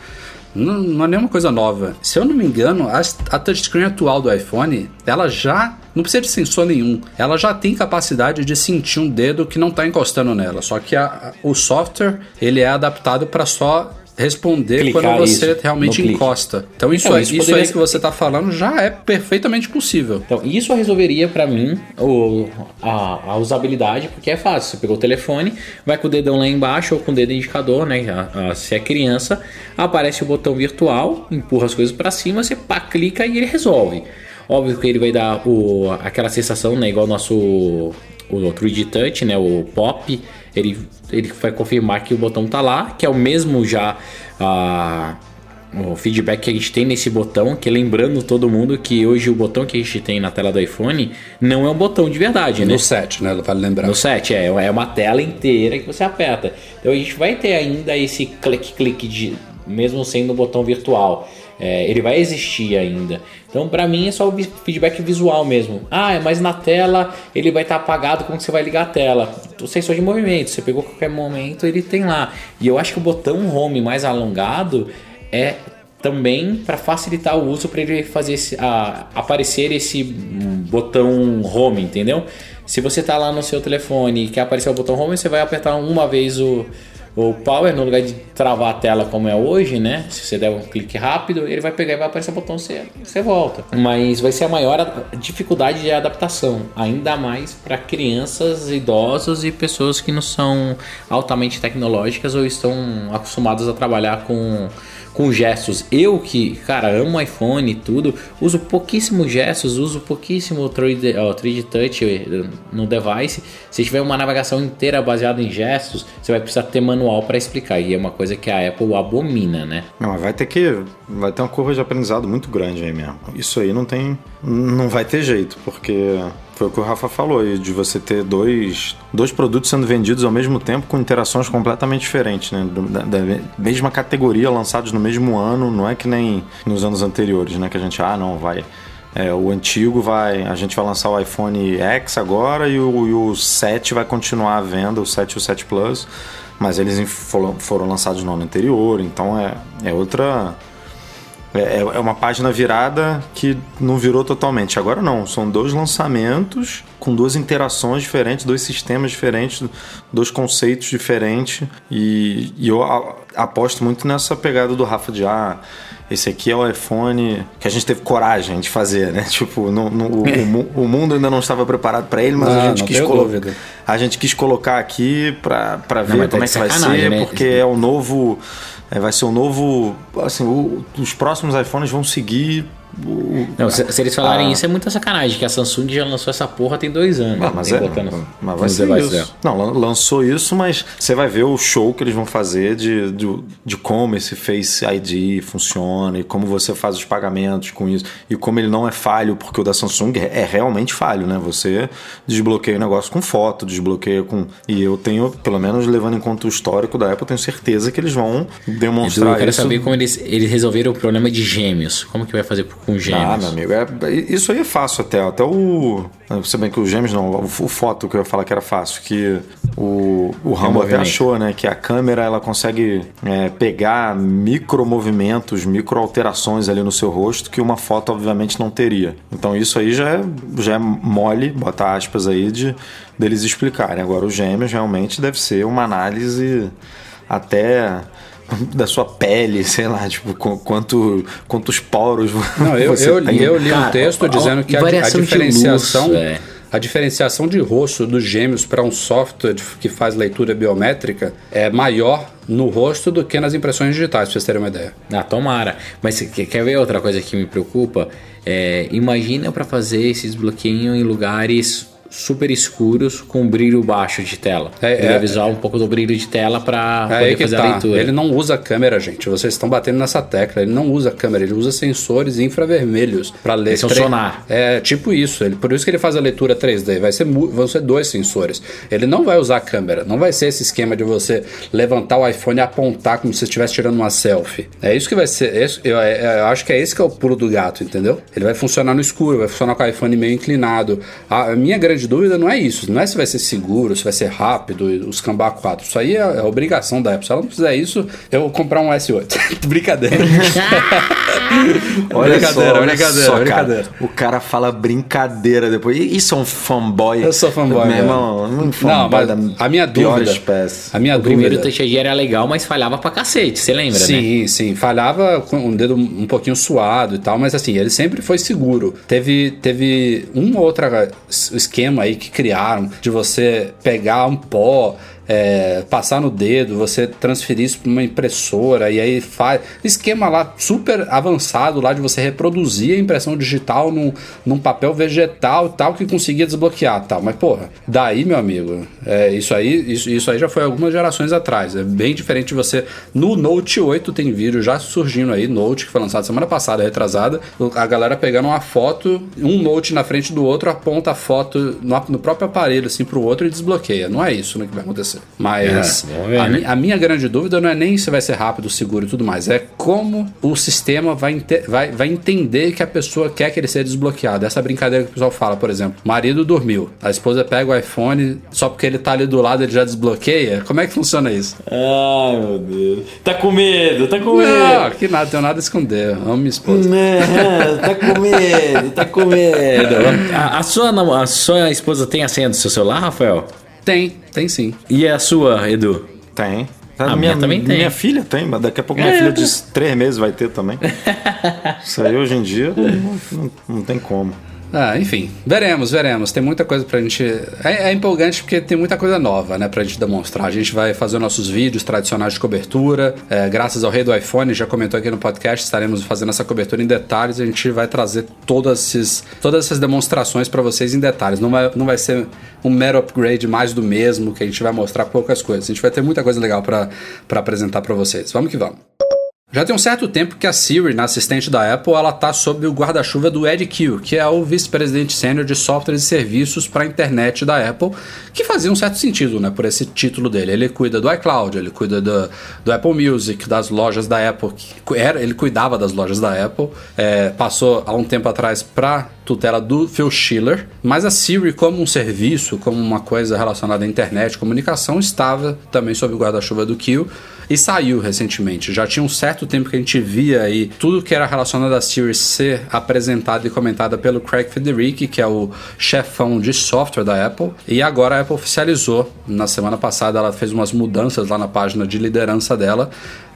não, não é nenhuma coisa nova. Se eu não me engano, a, a touchscreen atual do iPhone, ela já não precisa de sensor nenhum. Ela já tem capacidade de sentir um dedo que não está encostando nela. Só que a, o software ele é adaptado para só responder Clicar quando você isso, realmente encosta. Então isso, aí, isso, isso poderia... aí que você está falando já é perfeitamente possível. Então isso resolveria para mim o, a, a, usabilidade, porque é fácil. Você pegou o telefone, vai com o dedão lá embaixo ou com o dedo indicador, né? A, se é criança, aparece o botão virtual, empurra as coisas para cima, você pá, clica e ele resolve. Óbvio que ele vai dar o, aquela sensação, né? Igual o nosso o 3D Touch, né? O Pop ele, ele vai confirmar que o botão tá lá, que é o mesmo já a, o feedback que a gente tem nesse botão, que lembrando todo mundo que hoje o botão que a gente tem na tela do iPhone não é um botão de verdade, né? No 7, né? Vale lembrar. No 7, é, é uma tela inteira que você aperta. Então a gente vai ter ainda esse clique-clique de mesmo sendo um botão virtual. É, ele vai existir ainda. Então, para mim, é só o feedback visual mesmo. Ah, mas na tela ele vai estar tá apagado quando você vai ligar a tela. O sensor de movimento, você pegou qualquer momento, ele tem lá. E eu acho que o botão home mais alongado é também para facilitar o uso para ele fazer esse, a, aparecer esse botão home, entendeu? Se você está lá no seu telefone e quer aparecer o botão home, você vai apertar uma vez o, o Power, no lugar de travar a tela como é hoje, né? Se você der um clique rápido, ele vai pegar e vai aparecer o botão, você, você volta. Mas vai ser a maior dificuldade de adaptação, ainda mais para crianças, idosos e pessoas que não são altamente tecnológicas ou estão acostumadas a trabalhar com com gestos. Eu que, cara, amo iPhone e tudo, uso pouquíssimos gestos, uso pouquíssimo 3D, 3D Touch no device. Se tiver uma navegação inteira baseada em gestos, você vai precisar ter manual para explicar. E é uma coisa que a Apple abomina, né? Não, vai ter que. Vai ter uma curva de aprendizado muito grande aí mesmo. Isso aí não tem. Não vai ter jeito, porque foi o que o Rafa falou aí, de você ter dois, dois produtos sendo vendidos ao mesmo tempo com interações completamente diferentes, né? Da, da, mesma categoria, lançados no mesmo ano, não é que nem nos anos anteriores, né? Que a gente, ah, não, vai. É, o antigo vai. A gente vai lançar o iPhone X agora e o, e o 7 vai continuar à venda, o 7 e o 7 Plus, mas eles foram, foram lançados no ano anterior, então é, é outra é, é, é uma página virada que não virou totalmente. Agora não, são dois lançamentos com duas interações diferentes, dois sistemas diferentes, dois conceitos diferentes. E, e eu aposto muito nessa pegada do Rafa de ah, esse aqui é o iPhone que a gente teve coragem de fazer, né? (laughs) Tipo, no, no, o, o, mundo ainda não estava preparado para ele, mas a, gente quis colocar, a gente quis colocar aqui para ver não, como é que vai ser, né? porque é o novo vai ser o novo. Assim, o, os próximos iPhones vão seguir o- Não, se, se eles falarem Ah. isso, é muita sacanagem, que a Samsung já lançou essa porra tem dois anos. Ah, mas é, botando mas vai ser isso. Não, lan- lançou isso, mas você vai ver o show que eles vão fazer de, de, de como esse Face ID funciona e como você faz os pagamentos com isso e como ele não é falho, porque o da Samsung é é realmente falho, né? Você desbloqueia o negócio com foto, desbloqueia com... E eu tenho, pelo menos levando em conta o histórico da Apple, tenho certeza que eles vão demonstrar eu quero isso. saber como eles, eles resolveram o problema de gêmeos. Como que vai fazer com gêmeos? Ah, meu amigo, é- isso aí é fácil até. Até o. Se bem que os gêmeos não, o, o foto que eu ia falar que era fácil, que o, o Rambo até achou, né? Que a câmera ela consegue é, pegar micromovimentos, microalterações ali no seu rosto que uma foto, obviamente, não teria. Então isso aí já é, já é mole, bota aspas aí, de deles explicarem. Agora, os gêmeos realmente deve ser uma análise até da sua pele, sei lá, tipo, qu- quanto, quantos poros Não, eu, você eu, tem. eu li um Cara, texto ó, dizendo que a, a diferenciação. luz, é. a diferenciação de rosto dos gêmeos para um software que faz leitura biométrica é maior no rosto do que nas impressões digitais, pra vocês terem uma ideia. Ah, tomara. Mas você quer ver outra coisa que me preocupa? É, imagina para fazer esse desbloqueio em lugares super escuros com brilho baixo de tela. É, Ele é. avisar um pouco do brilho de tela para É poder fazer a tá. leitura. Ele não usa câmera, gente. Vocês estão batendo nessa tecla. Ele não usa câmera, ele usa sensores infravermelhos para ler. Esse é um sonar. É tipo isso. Ele, por isso que ele faz a leitura 3D. Vai ser, vão ser dois sensores. Ele não vai usar câmera. Não vai ser esse esquema de você levantar o iPhone e apontar como se estivesse tirando uma selfie. É isso que vai ser. esse- eu, eu acho que é esse que é o pulo do gato, entendeu? Ele vai funcionar no escuro, vai funcionar com o iPhone meio inclinado. A, a minha grande dúvida não é isso. Não é se vai ser seguro, se vai ser rápido, os Cambá 4. Isso aí é, é obrigação da Apple. Se ela não fizer isso, eu vou comprar um S8. (laughs) Brincadeira. (laughs) (laughs) Olha Brincadeira, só, olha brincadeira, só, cara. brincadeira. O cara fala brincadeira depois. Isso é um fanboy. Eu sou fanboy, Meu velho. irmão, um fanboy Não, mas da a minha pior dúvida. espécie. A minha O primeiro dúvida. Touch ID era legal, mas falhava pra cacete, você lembra, né? Sim, sim. Falhava com um dedo um pouquinho suado e tal, mas assim, ele sempre foi seguro. Teve, teve um outro esquema aí que criaram de você pegar um pó. É, passar no dedo, você transferir isso para uma impressora e aí faz esquema lá super avançado lá de você reproduzir a impressão digital num, num papel vegetal tal que conseguia desbloquear tal. Mas porra, daí meu amigo, é, isso aí isso, isso aí já foi algumas gerações atrás. É bem diferente de você no Note 8 tem vídeo já surgindo aí, Note que foi lançado semana passada, retrasada, a galera pegando uma foto, um Note na frente do outro, aponta a foto no, no próprio aparelho assim pro outro e desbloqueia. Não é isso né, que vai acontecer. Mas É, a, né? mi- a minha grande dúvida não é nem se vai ser rápido, seguro e tudo mais, é como o sistema vai, vai, vai entender que a pessoa quer que ele seja desbloqueado. Essa brincadeira que o pessoal fala, por exemplo, marido dormiu, a esposa pega o iPhone, só porque ele tá ali do lado ele já desbloqueia. Como é que funciona isso? Ai, meu Deus. Tá com medo, tá com Não, que nada, tenho nada a esconder. Amo minha esposa. Não, tá com medo, tá com medo. A, a sua, a sua esposa tem a senha do seu celular, Rafael? Tem, tem sim. E a sua, Edu? Tem. A minha também tem. Minha filha tem, mas daqui a pouco minha É, filha de três meses vai ter também. (laughs) Isso aí hoje em dia não, não- não tem como. Ah, enfim, veremos, veremos. Tem muita coisa pra gente. É, é empolgante porque tem muita coisa nova, né, pra gente demonstrar. A gente vai fazer nossos vídeos tradicionais de cobertura. É, graças ao rei do iPhone, já comentou aqui no podcast, estaremos fazendo essa cobertura em detalhes. A gente vai trazer todas, esses, todas essas demonstrações pra vocês em detalhes. Não vai, não vai ser um mero upgrade mais do mesmo, que a gente vai mostrar poucas coisas. A gente vai ter muita coisa legal pra apresentar pra vocês. Vamos que vamos. Já tem um certo tempo que a Siri, na assistente da Apple, ela tá sob o guarda-chuva do Ed Q, que é o vice-presidente sênior de softwares e serviços para a internet da Apple, que fazia um certo sentido, né, por esse título dele. Ele cuida do iCloud, ele cuida do, do Apple Music, das lojas da Apple, era, ele cuidava das lojas da Apple, é, passou há um tempo atrás para tutela do Phil Schiller, mas a Siri como um serviço, como uma coisa relacionada à internet, comunicação, estava também sob o guarda-chuva do Q e saiu recentemente. Já tinha um certo tempo que a gente via aí tudo que era relacionado a Siri ser apresentado e comentada pelo Craig Federici, que é o chefão de software da Apple, e agora a Apple oficializou. Na semana passada ela fez umas mudanças lá na página de liderança dela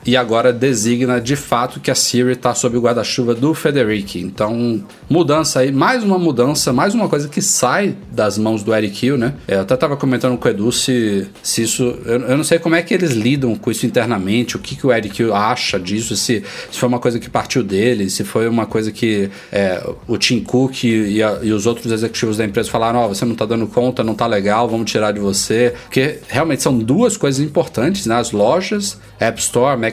e agora designa de fato que a Siri está sob o guarda-chuva do Federici. Então, mudança aí, mais uma mudança, mais uma coisa que sai das mãos do Eric Hill, né? É, eu até tava comentando com o Edu se, se isso. Eu, eu, não sei como é que eles lidam com isso internamente, o que, que o Eric Hill acha disso, se, se foi uma coisa que partiu dele, se foi uma coisa que é, o Tim Cook e, a, e, os outros executivos da empresa falaram: Ó, oh, você não tá dando conta, não tá legal, vamos tirar de você. Porque realmente são duas coisas importantes, né? As lojas, App Store, Mac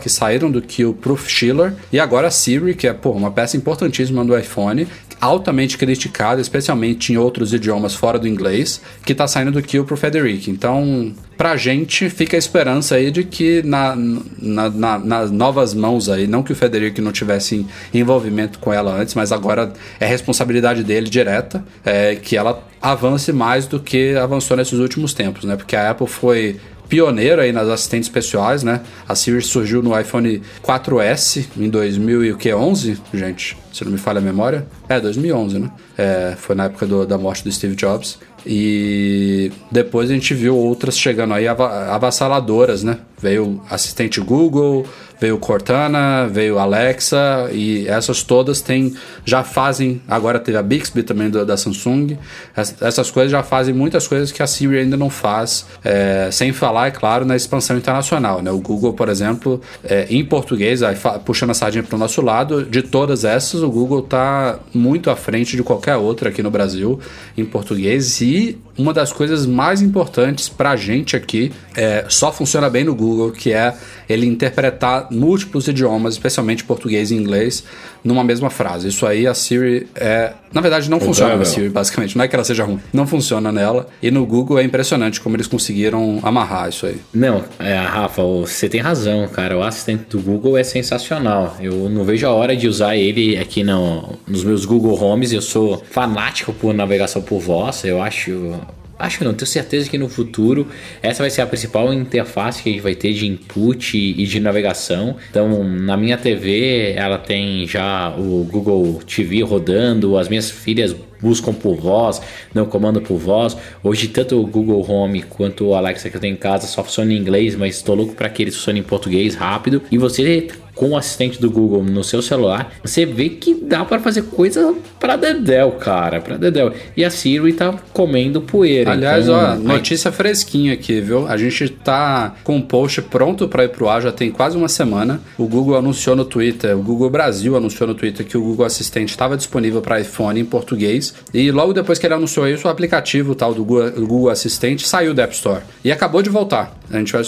Que saíram do Kill pro Schiller, e agora a Siri, que é pô, uma peça importantíssima do iPhone, altamente criticada, especialmente em outros idiomas fora do inglês, que está saindo do Kill pro Federic. Então, pra gente, fica a esperança aí de que na, na, na, nas novas mãos aí, não que o Federic não tivesse envolvimento com ela antes, mas agora é responsabilidade dele direta, é, que ela avance mais do que avançou nesses últimos tempos, né? Porque a Apple foi pioneiro aí nas assistentes pessoais, né? A Siri surgiu no iPhone 4S em 2011, gente, se não me falha a memória. É, 2011, né? É, foi na época do, da morte do Steve Jobs. E depois a gente viu outras chegando aí avassaladoras, né? Veio assistente Google, veio Cortana, veio Alexa e essas todas têm já fazem, agora teve a Bixby também da, Samsung, essas coisas já fazem muitas coisas que a Siri ainda não faz, é, sem falar, é claro, na expansão internacional, né? O Google, por exemplo, é, em português, aí, puxando a sardinha para o nosso lado, de todas essas, o Google está muito à frente de qualquer outra aqui no Brasil em português e uma das coisas mais importantes para a gente aqui é, só funciona bem no Google, que é ele interpretar múltiplos idiomas, especialmente português e inglês, numa mesma frase. Isso aí a Siri é. Na verdade, não funciona na Siri, basicamente. Não é que ela seja ruim. Não funciona nela. E no Google é impressionante como eles conseguiram amarrar isso aí. Não, é, Rafa, você tem razão, cara. O assistente do Google é sensacional. Eu não vejo a hora de usar ele aqui no, nos meus Google Homes. Eu sou fanático por navegação por voz. Eu acho Acho que não, tenho certeza que no futuro essa vai ser a principal interface que a gente vai ter de input e de navegação. Então, na minha TV, ela tem já o Google TV rodando, as minhas filhas buscam por voz, não comando por voz. Hoje, tanto o Google Home quanto o Alexa que eu tenho em casa só funciona em inglês, mas estou louco para que eles funcionem em português rápido. E você com o assistente do Google no seu celular, você vê que dá para fazer coisa para dedéu, cara, para dedéu. E a Siri tá comendo poeira. Aliás, então, ó, notícia fresquinha aqui, viu? A gente tá com um post pronto para ir pro ar já tem quase uma semana. O Google anunciou no Twitter, o Google Brasil anunciou no Twitter que o Google Assistente estava disponível para iPhone em português. E logo depois que ele anunciou isso, o aplicativo tal do Google, do Google Assistente saiu da App Store e acabou de voltar. A gente vai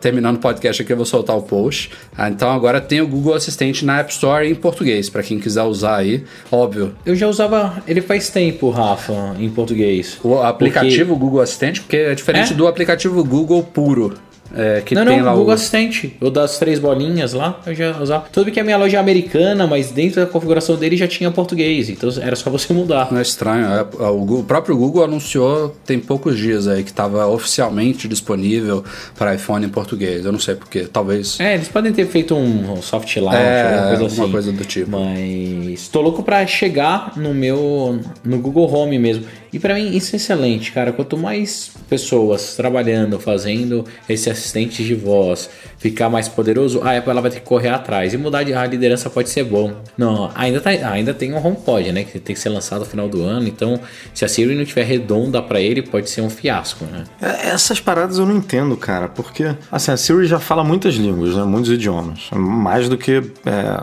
terminando o podcast aqui, eu vou soltar o post. Ah, então agora tem o Google Assistente na App Store em português, para quem quiser usar aí, óbvio. Eu já usava ele faz tempo, Rafa, em português. O aplicativo porque... Google Assistente, porque é diferente é? do aplicativo Google puro. É, que não, tem não, lá o Google o... Assistente. O das três bolinhas lá, eu já usava. Tudo bem que a minha loja é americana, mas dentro da configuração dele já tinha português, então era só você mudar. Não é estranho. É, é o, próprio Google anunciou tem poucos dias aí que estava oficialmente disponível para iPhone em português. Eu não sei porque, talvez. É, eles podem ter feito um soft launch, é, alguma coisa assim. coisa do tipo. Mas estou louco para chegar no meu no Google Home mesmo. E para mim isso é excelente, cara. Quanto mais pessoas trabalhando, fazendo esse assistente de voz ficar mais poderoso, a Apple ela vai ter que correr atrás. E mudar de a liderança pode ser bom. Não, ainda, tá, ainda tem um HomePod, né? Que tem que ser lançado no final do ano. Então, se a Siri não tiver redonda para ele, pode ser um fiasco, né? É, essas paradas eu não entendo, cara. Porque, assim, a Siri já fala muitas línguas, né? Muitos idiomas. Mais do que é,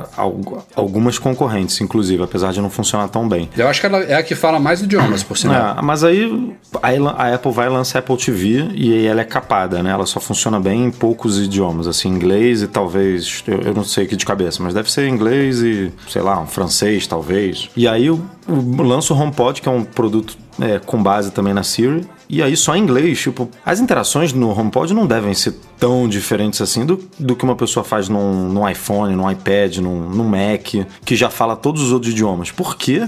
algumas concorrentes, inclusive, apesar de não funcionar tão bem. Eu acho que ela é a que fala mais idiomas, por sinal. É, mas aí a Apple vai lançar Apple TV e ela é capada, né? Ela só funciona bem em poucos idiomas, assim, inglês e talvez, eu, eu não sei aqui de cabeça, mas deve ser inglês e, sei lá, um francês, talvez. E aí eu, eu lanço o HomePod, que é um produto é, com base também na Siri. E aí só em inglês, tipo, as interações no HomePod não devem ser tão diferentes assim do, do que uma pessoa faz num, num iPhone, num iPad, num, num Mac, que já fala todos os outros idiomas. Por quê?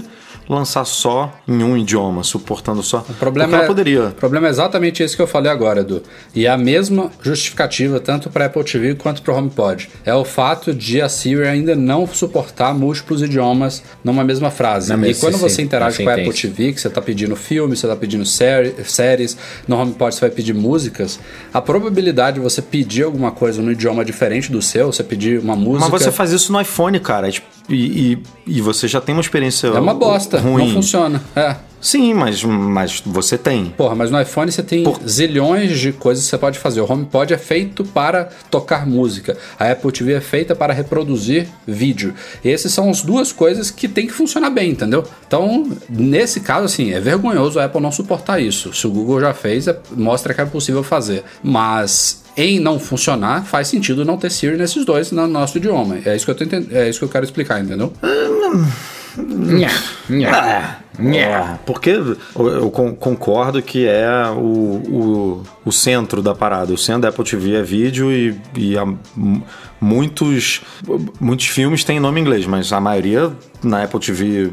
Lançar só em um idioma, suportando só? O problema, é, poderia. o problema é exatamente esse que eu falei agora, Edu. E é a mesma justificativa tanto para Apple TV quanto para o HomePod. É o fato de a Siri ainda não suportar múltiplos idiomas numa mesma frase. E quando sim, você sim, interage com a Apple. TV, que você está pedindo filme, você está pedindo série, séries, no HomePod você vai pedir músicas, a probabilidade de você pedir alguma coisa no idioma diferente do seu, você pedir uma música... Mas você faz isso no iPhone, cara. tipo, E, e, e você já tem uma experiência É uma bosta, ruim. não funciona. É. Sim, mas, mas você tem. Porra, mas no iPhone você tem Por- zilhões de coisas que você pode fazer. O HomePod é feito para tocar música. A Apple TV é feita para reproduzir vídeo. E essas são as duas coisas que tem que funcionar bem, entendeu? Então, nesse caso, assim, é vergonhoso a Apple não suportar isso. Se o Google já fez, é- mostra que é possível fazer. Mas em não funcionar, faz sentido não ter Siri nesses dois no nosso idioma. É isso que eu, tô enten- é isso que eu quero explicar, entendeu? Nha, nha, nha. Porque eu, eu con- concordo que é o, o, o centro da parada. O centro da Apple TV é vídeo e, e muitos, muitos filmes têm nome em inglês, mas a maioria na Apple TV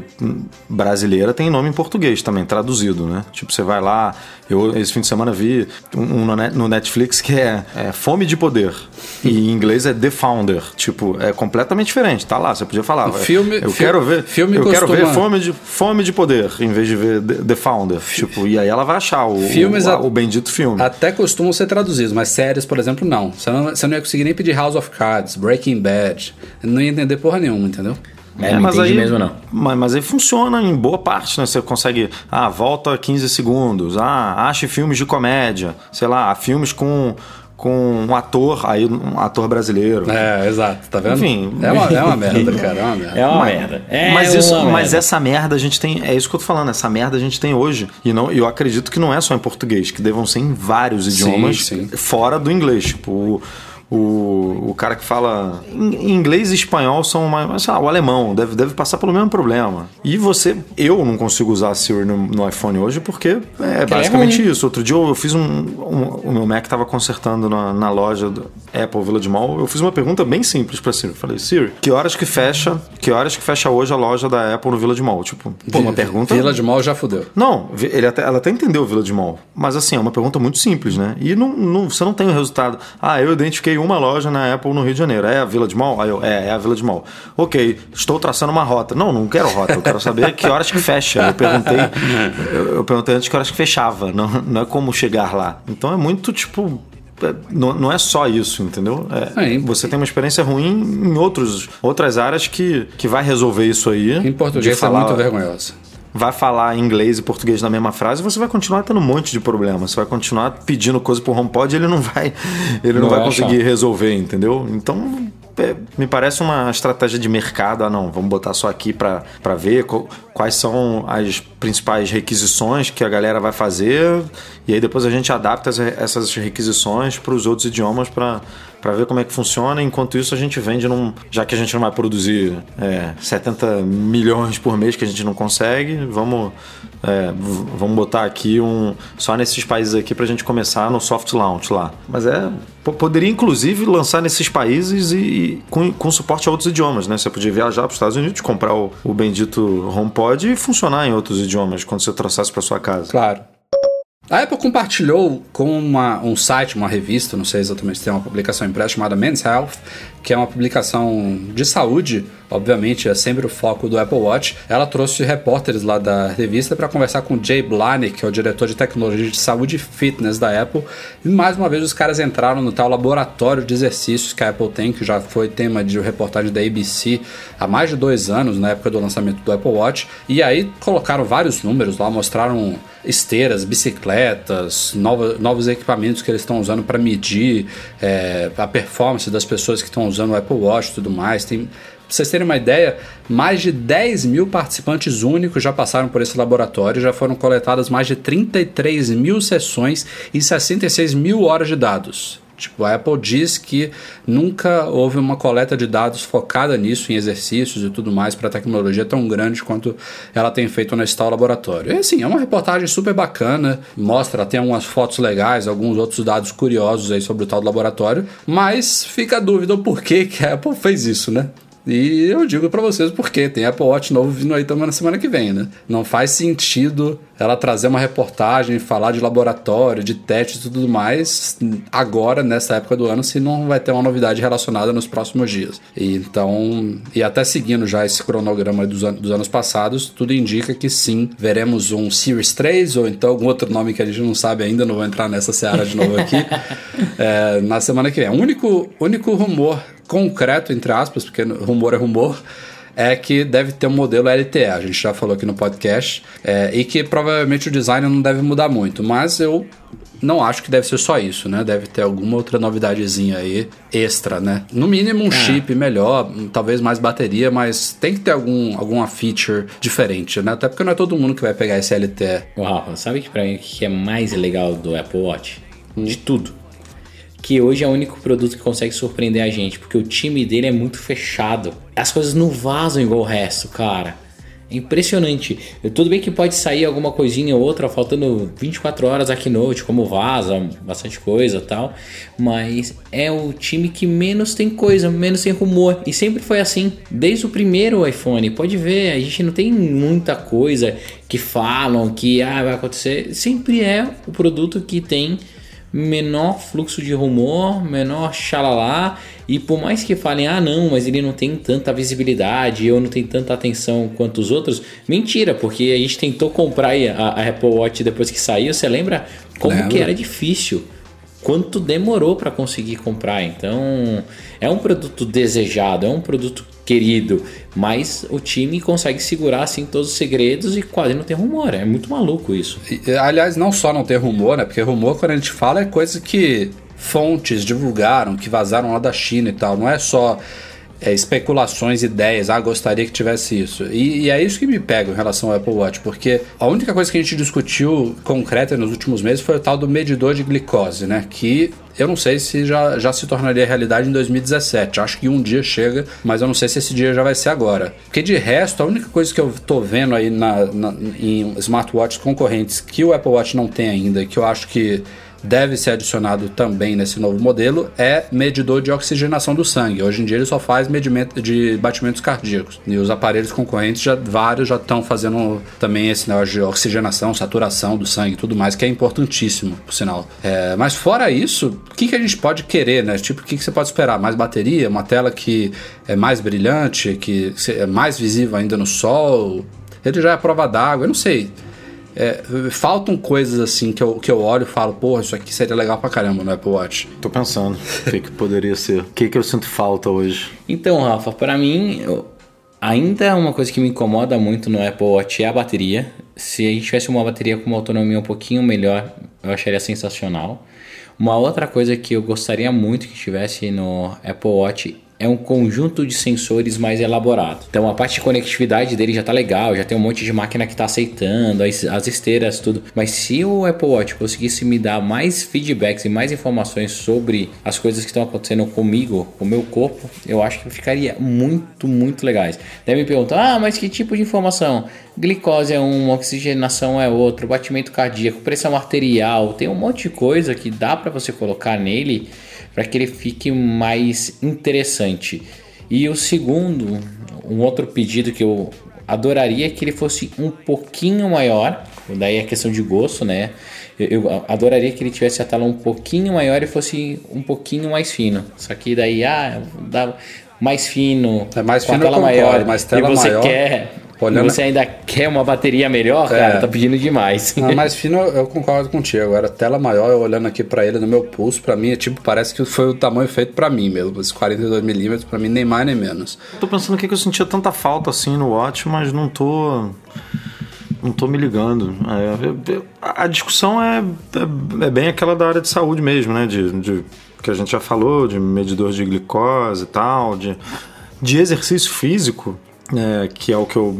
brasileira tem nome em português também, traduzido, né? Tipo, você vai lá, eu esse fim de semana vi um no Net- no Netflix que é, é Fome de Poder. E em inglês é The Founder. Tipo, é completamente diferente. Tá lá, você podia falar. filme- eu fi- quero ver. filme eu quero ver Fome de, Fome de Poder, em vez de ver The, Founder. Tipo, e aí ela vai achar o, Filmes o, a- o bendito filme. Até costumam ser traduzidos, mas séries, por exemplo, não. Você não, você não ia conseguir nem pedir House of Cards, Breaking Bad. Não ia entender porra nenhuma, entendeu? É, não entendi mesmo, não. Mas, mas aí funciona em boa parte, né? Você consegue. Ah, volta 15 segundos. Ah, ache filmes de comédia. Sei lá, filmes com, com um ator, aí um ator brasileiro. É, exato, tá vendo? Enfim. É uma, é uma (laughs) merda, cara, é uma merda. É uma Mas- merda. É mas isso, uma mas merda. essa merda a gente tem, é isso que eu tô falando, essa merda a gente tem hoje. E não, eu acredito que não é só em português, que devam ser em vários idiomas sim. fora do inglês. Tipo, o, o, o cara que fala inglês e espanhol são mais, sei lá, o alemão deve, deve passar pelo mesmo problema. E você, eu não consigo usar a Siri no, no iPhone hoje porque é basicamente ruim. isso. Outro dia eu fiz um, um- o meu Mac tava consertando na, na loja do Apple Village Mall. Eu fiz uma pergunta bem simples pra Siri. Eu Falei, Siri, que horas que fecha? Que horas que fecha hoje a loja da Apple no Village Mall? Tipo, pô, uma pergunta. Vila de Mall já fudeu. Não, ele até, ela até entendeu o Village Mall. Mas assim, é uma pergunta muito simples, né? E não, não- você não tem o resultado. Ah, eu identifiquei uma loja na Apple no Rio de Janeiro. É a Village Mall? Aí eu, é, é a Village Mall. Ok, estou traçando uma rota. Não, não quero rota. Eu quero saber que horas que fecha. Eu perguntei, eu, eu perguntei antes que horas que fechava. Não, não é como chegar lá. Então é muito tipo. é, Não, não é só isso, entendeu? É, É, você tem uma experiência ruim em outros, outras áreas que, que vai resolver isso aí. Em de português falar- é muito vergonhoso. Vai falar inglês e português na mesma frase, você vai continuar tendo um monte de problemas. Você vai continuar pedindo coisa pro HomePod e ele não vai, ele não, Não vai vai conseguir resolver, entendeu? Então, é, me parece uma estratégia de mercado. Ah, não, vamos botar só aqui para ver quais são as principais requisições que a galera vai fazer e aí depois a gente adapta as- essas requisições para os outros idiomas para para ver como é que funciona. Enquanto isso, a gente vende num. Já que a gente não vai produzir é, 70 milhões por mês que a gente não consegue, vamos, é, vamos botar aqui um. Só nesses países aqui pra gente começar no soft launch lá. Mas é. po- Poderia inclusive lançar nesses países e, e com, com suporte a outros idiomas, né? Você podia viajar para os Estados Unidos, comprar o, o bendito HomePod e funcionar em outros idiomas quando você trouxesse para sua casa. Claro. A Apple compartilhou com uma- um site, uma revista, não sei exatamente se tem uma publicação impressa chamada Men's Health, que é uma publicação de saúde, obviamente é sempre o foco do Apple Watch. Ela trouxe repórteres lá da revista para conversar com Jay Blahnik, que é o diretor de tecnologia de saúde e fitness da Apple. E mais uma vez os caras entraram no tal laboratório de exercícios que a Apple tem, que já foi tema de reportagem da ABC há mais de dois anos, na época do lançamento do Apple Watch. E aí colocaram vários números lá, mostraram esteiras, bicicletas, nova- novos equipamentos que eles estão usando para medir é, a performance das pessoas que estão usando o Apple Watch e tudo mais. Tem, pra vocês terem uma ideia, mais de 10 mil participantes únicos já passaram por esse laboratório, já foram coletadas mais de 33 mil sessões e 66 mil horas de dados. Tipo, a Apple diz que nunca houve uma coleta de dados focada nisso, em exercícios e tudo mais, para tecnologia tão grande quanto ela tem feito nesse tal laboratório. E assim, é uma reportagem super bacana, mostra, tem algumas fotos legais, alguns outros dados curiosos aí sobre o tal laboratório, mas fica a dúvida o porquê que a Apple fez isso, né? E eu digo pra vocês porque tem Apple Watch novo vindo aí também na semana que vem, né? Não faz sentido ela trazer uma reportagem, falar de laboratório, de testes e tudo mais agora, nessa época do ano, se não vai ter uma novidade relacionada nos próximos dias. E então, e até seguindo já esse cronograma dos, an dos anos passados, tudo indica que sim, veremos um Series 3 ou então algum outro nome que a gente não sabe ainda, não vou entrar nessa seara de novo aqui, (laughs) é, na semana que vem. O único, único rumor concreto, entre aspas, porque rumor é rumor, é que deve ter um modelo LTE, a gente já falou aqui no podcast, é, e que provavelmente o design não deve mudar muito, mas eu não acho que deve ser só isso, né? Deve ter alguma outra novidadezinha aí extra, né? No mínimo um é. chip melhor, talvez mais bateria, mas tem que ter algum, alguma feature diferente, né? Até porque não é todo mundo que vai pegar esse LTE. Uau, sabe que pra mim o que é mais legal do Apple Watch? Hum. De tudo que hoje é o único produto que consegue surpreender a gente, porque o time dele é muito fechado. As coisas não vazam igual o resto, cara. É impressionante. Tudo bem que pode sair alguma coisinha ou outra, faltando 24 horas aqui noite, como vaza, bastante coisa tal. Mas é o time que menos tem coisa, menos tem rumor. E sempre foi assim, desde o primeiro iPhone. Pode ver, a gente não tem muita coisa que falam que ah, vai acontecer. Sempre é o produto que tem menor fluxo de rumor, menor xalalá, e por mais que falem, ah não, mas ele não tem tanta visibilidade, ou não tem tanta atenção quanto os outros, mentira, porque a gente tentou comprar a, a Apple Watch depois que saiu, você lembra como Lembra. que era difícil? Quanto demorou para conseguir comprar? Então, é um produto desejado, é um produto querido, mas o time consegue segurar assim todos os segredos e quase não tem rumor. É muito maluco isso. E, aliás, não só não ter rumor, né? Porque rumor, quando a gente fala, é coisa que fontes divulgaram, que vazaram lá da China e tal. Não é só é, especulações, ideias, ah, gostaria que tivesse isso. E, e, é isso que me pega em relação ao Apple Watch, porque a única coisa que a gente discutiu concreta nos últimos meses foi o tal do medidor de glicose, né? Que eu não sei se já, já se tornaria realidade em 2017. Acho que um dia chega, mas eu não sei se esse dia já vai ser agora. Porque de resto, a única coisa que eu tô vendo aí na, na em smartwatches concorrentes que o Apple Watch não tem ainda, que eu acho que deve ser adicionado também nesse novo modelo é medidor de oxigenação do sangue. Hoje em dia ele só faz medimento de batimentos cardíacos. E os aparelhos concorrentes, já, vários já estão fazendo também esse negócio de oxigenação, saturação do sangue tudo mais, que é importantíssimo, por sinal. É, mas fora isso, o que, que a gente pode querer, né? Tipo, o que, que você pode esperar? Mais bateria? Uma tela que é mais brilhante, que é mais visível ainda no sol? Ele já é prova d'água, eu não sei. É, faltam coisas assim que eu, que eu olho e falo, porra, isso aqui seria legal pra caramba no Apple Watch. Tô pensando, o que, que poderia ser? O que, que eu sinto falta hoje? Então, Rafa, para mim, eu, ainda é uma coisa que me incomoda muito no Apple Watch é a bateria. Se a gente tivesse uma bateria com uma autonomia um pouquinho melhor, eu acharia sensacional. Uma outra coisa que eu gostaria muito que tivesse no Apple Watch é um conjunto de sensores mais elaborado. Então a parte de conectividade dele já tá legal, já tem um monte de máquina que tá aceitando, as, as esteiras, tudo. Mas se o Apple Watch conseguisse me dar mais feedbacks e mais informações sobre as coisas que estão acontecendo comigo, com o meu corpo, eu acho que ficaria muito, muito legais. Deve me perguntar, ah, mas que tipo de informação? Glicose é um, oxigenação é outro, batimento cardíaco, pressão arterial, tem um monte de coisa que dá para você colocar nele para que ele fique mais interessante. E o segundo, um outro pedido que eu adoraria é que ele fosse um pouquinho maior, daí é questão de gosto, né? Eu, eu, adoraria que ele tivesse a tela um pouquinho maior e fosse um pouquinho mais fino. Só que daí, ah, dá mais fino, é mais fino a tela maior, mas tela e você maior... quer Olhando... Você ainda quer uma bateria melhor, cara? É. Tá pedindo demais. Não, mais fino, eu concordo contigo. Agora, tela maior, eu olhando aqui para ele no meu pulso, para mim, é tipo, parece que foi o tamanho feito para mim mesmo. Esses 42mm, para mim, nem mais nem menos. Tô pensando o que eu sentia tanta falta assim no Watch, mas não tô. Não tô me ligando. É, a discussão é, é, é, bem aquela da área de saúde mesmo, né? De, de que a gente já falou, de medidor de glicose e tal, de, de exercício físico é, que é o que eu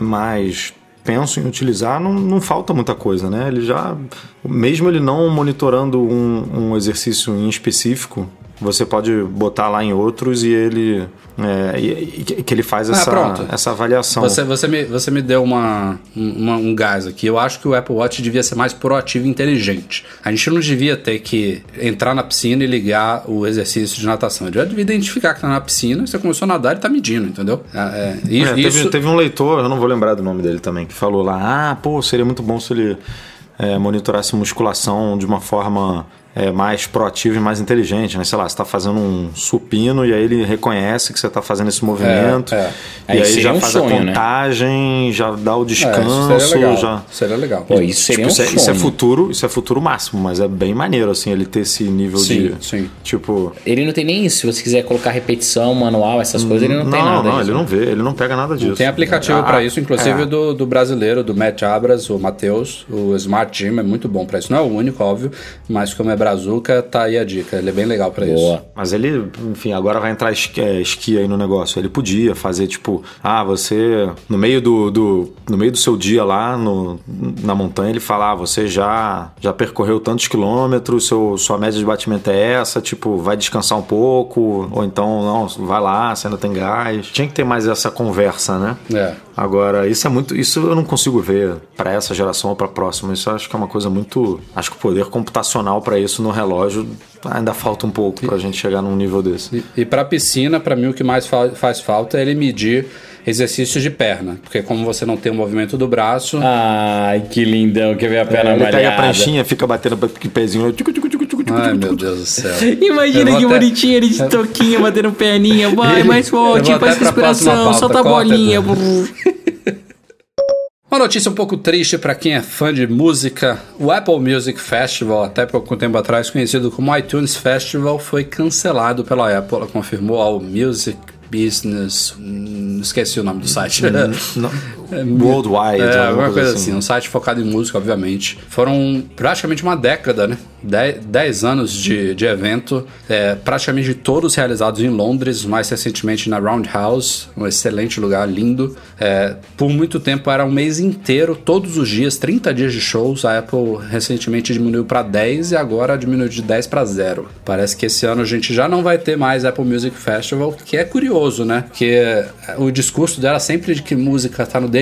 mais penso em utilizar, não, não falta muita coisa, né? Ele já, mesmo ele não monitorando um, um exercício em específico, você pode botar lá em outros e ele. é, e- e que ele faz Ah, essa, pronto. essa avaliação. Você, você, me, você me deu uma, uma- um gás aqui. Eu acho que o Apple Watch devia ser mais proativo e inteligente. A gente não devia ter que entrar na piscina e ligar o exercício de natação. Ele já devia identificar que tá na piscina, você começou a nadar e tá medindo, entendeu? É, é, e- É, teve, isso, teve um leitor, eu não vou lembrar do nome dele também, que falou lá: ah, pô, seria muito bom se ele é, monitorasse musculação de uma forma é, mais proativa e mais inteligente, né? Sei lá, você tá fazendo um supino e aí ele reconhece que você tá fazendo esse movimento. É, é. E Aí aí, já um faz sonho, a né? contagem, já dá o é, isso descanso, seria legal. já. Seria legal. Pô, isso seria Tipo, um isso, é, isso é futuro, isso é futuro máximo, mas é bem maneiro assim ele ter esse nível Sim, de sim. tipo Ele não tem nem isso. Se você quiser colocar repetição, manual, essas coisas, ele não, tem nada não, disso. ele não vê, ele não pega nada disso. Tem aplicativo Ah, pra isso, inclusive é. do, do brasileiro, do Matt Abras, o Matheus, o Smart Gym é muito bom pra isso. Não é o único, óbvio, mas como é brazuca, tá aí a dica. Ele é bem legal pra isso. Mas ele, enfim, agora vai entrar esqui, é, esqui aí no negócio. Ele podia fazer, tipo, ah, você, no meio do, do- no meio do seu dia lá no, na montanha, ele fala, ah, você já, já percorreu tantos quilômetros, seu, sua média de batimento é essa, tipo, vai descansar um pouco, ou então, não, vai lá, você ainda tem gás. Tinha que ter mais essa conversa, né? É. Agora, isso é muito. Isso eu não consigo ver pra essa geração ou pra próxima. Isso eu acho que é uma coisa muito. Acho que o poder computacional pra isso no relógio ainda falta um pouco pra gente chegar num nível desse. E, e para piscina, para mim o que mais fa- faz falta é ele medir exercícios de perna, porque como você não tem o movimento do braço, Ai, que lindão. Quer ver a perna É, ele pega a pranchinha, fica batendo com o pezinho. tchucu, tchucu, tchucu, ai (laughs) meu. Deus do céu. Imagina que até- bonitinho ele de toquinha batendo perninha. (laughs) Vai, mais forte, faz respiração, solta a corta, bolinha. (laughs) Uma notícia um pouco triste para quem é fã de música. O Apple Music Festival, até pouco tempo atrás conhecido como iTunes Festival, foi cancelado pela Apple. Ela confirmou ao Music Business. hum, esqueci o nome do site. Não, Worldwide, É, alguma alguma coisa assim. Um site focado em música, obviamente. Foram praticamente uma década, né? Dez, dez anos de, de evento, é, praticamente todos realizados em Londres, mais recentemente na Roundhouse, um excelente lugar, lindo. É, por muito tempo era um mês inteiro, todos os dias, 30 dias de shows. A Apple recentemente diminuiu para 10 e agora diminuiu de 10 para 0. Parece que esse ano a gente já não vai ter mais Apple Music Festival, que é curioso, né? Porque o discurso dela sempre de que música tá no DNA,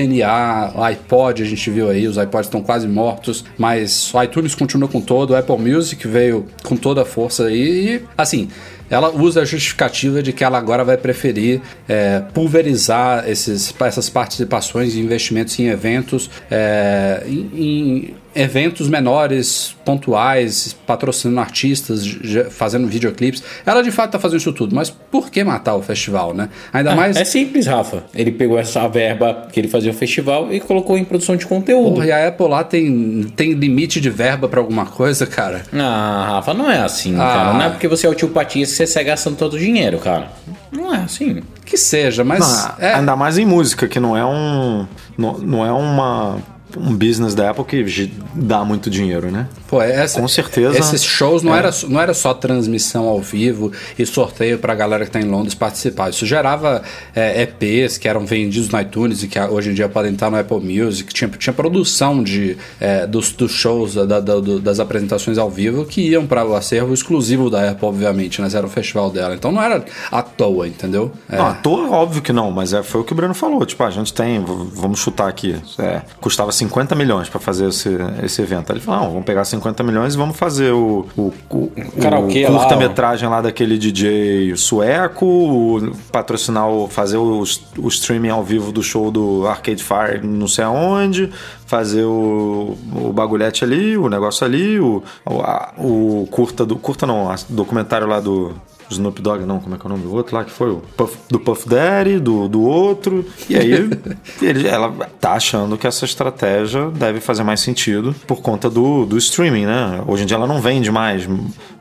o iPod a gente viu aí, os iPods estão quase mortos, mas o iTunes continua com todo, o Apple Music veio com toda a força aí e, assim, ela usa a justificativa de que ela agora vai preferir é, pulverizar esses, essas participações e investimentos em eventos, é, em, em eventos menores, pontuais, patrocinando artistas, fazendo videoclipes. Ela de fato está fazendo isso tudo, mas por que matar o festival, né? Ainda mais. É simples, Rafa. Ele pegou essa verba que ele fazia o festival e colocou em produção de conteúdo. Porra, e a Apple lá tem, tem limite de verba pra alguma coisa, cara? Ah, Rafa, não é assim, Ah. cara. Não é porque você é o tio que você sai gastando todo o dinheiro, cara. Não é assim. Que seja, mas. Não, é, Ainda mais em música, que não é um. Não, não é uma. Um business da Apple que dá muito dinheiro, né? Pô, essa, Com certeza. Esses shows não, É. era, não era só transmissão ao vivo e sorteio pra galera que tá em Londres participar. Isso gerava é, EPs que eram vendidos no iTunes e que hoje em dia podem estar no Apple Music. Tinha, tinha produção de, é, dos, dos shows, da- da- do- das apresentações ao vivo que iam para o acervo exclusivo da Apple, obviamente, mas era o festival dela. Então não era à toa, entendeu? É. Não, à toa, óbvio que não, mas é, foi o que o Breno falou. Tipo, a gente tem, vamos chutar aqui, é, custava 50 milhões pra fazer esse, esse evento. Aí ele falou: não, vamos pegar 50 milhões e vamos fazer o, o, o, o lá, curta-metragem lá daquele DJ sueco, o- patrocinar, o, fazer o, o streaming ao vivo do show do Arcade Fire não sei aonde, fazer o, o bagulhete ali, o negócio ali, o, o, a- o curta do. Curta não, documentário lá do. Snoop Dogg, não, como é que é o nome do outro lá? Que foi o Puff- do Puff Daddy, do, do outro. E aí (laughs) ele, ela tá achando que essa estratégia deve fazer mais sentido por conta do, do streaming, né? Hoje em dia ela não vende mais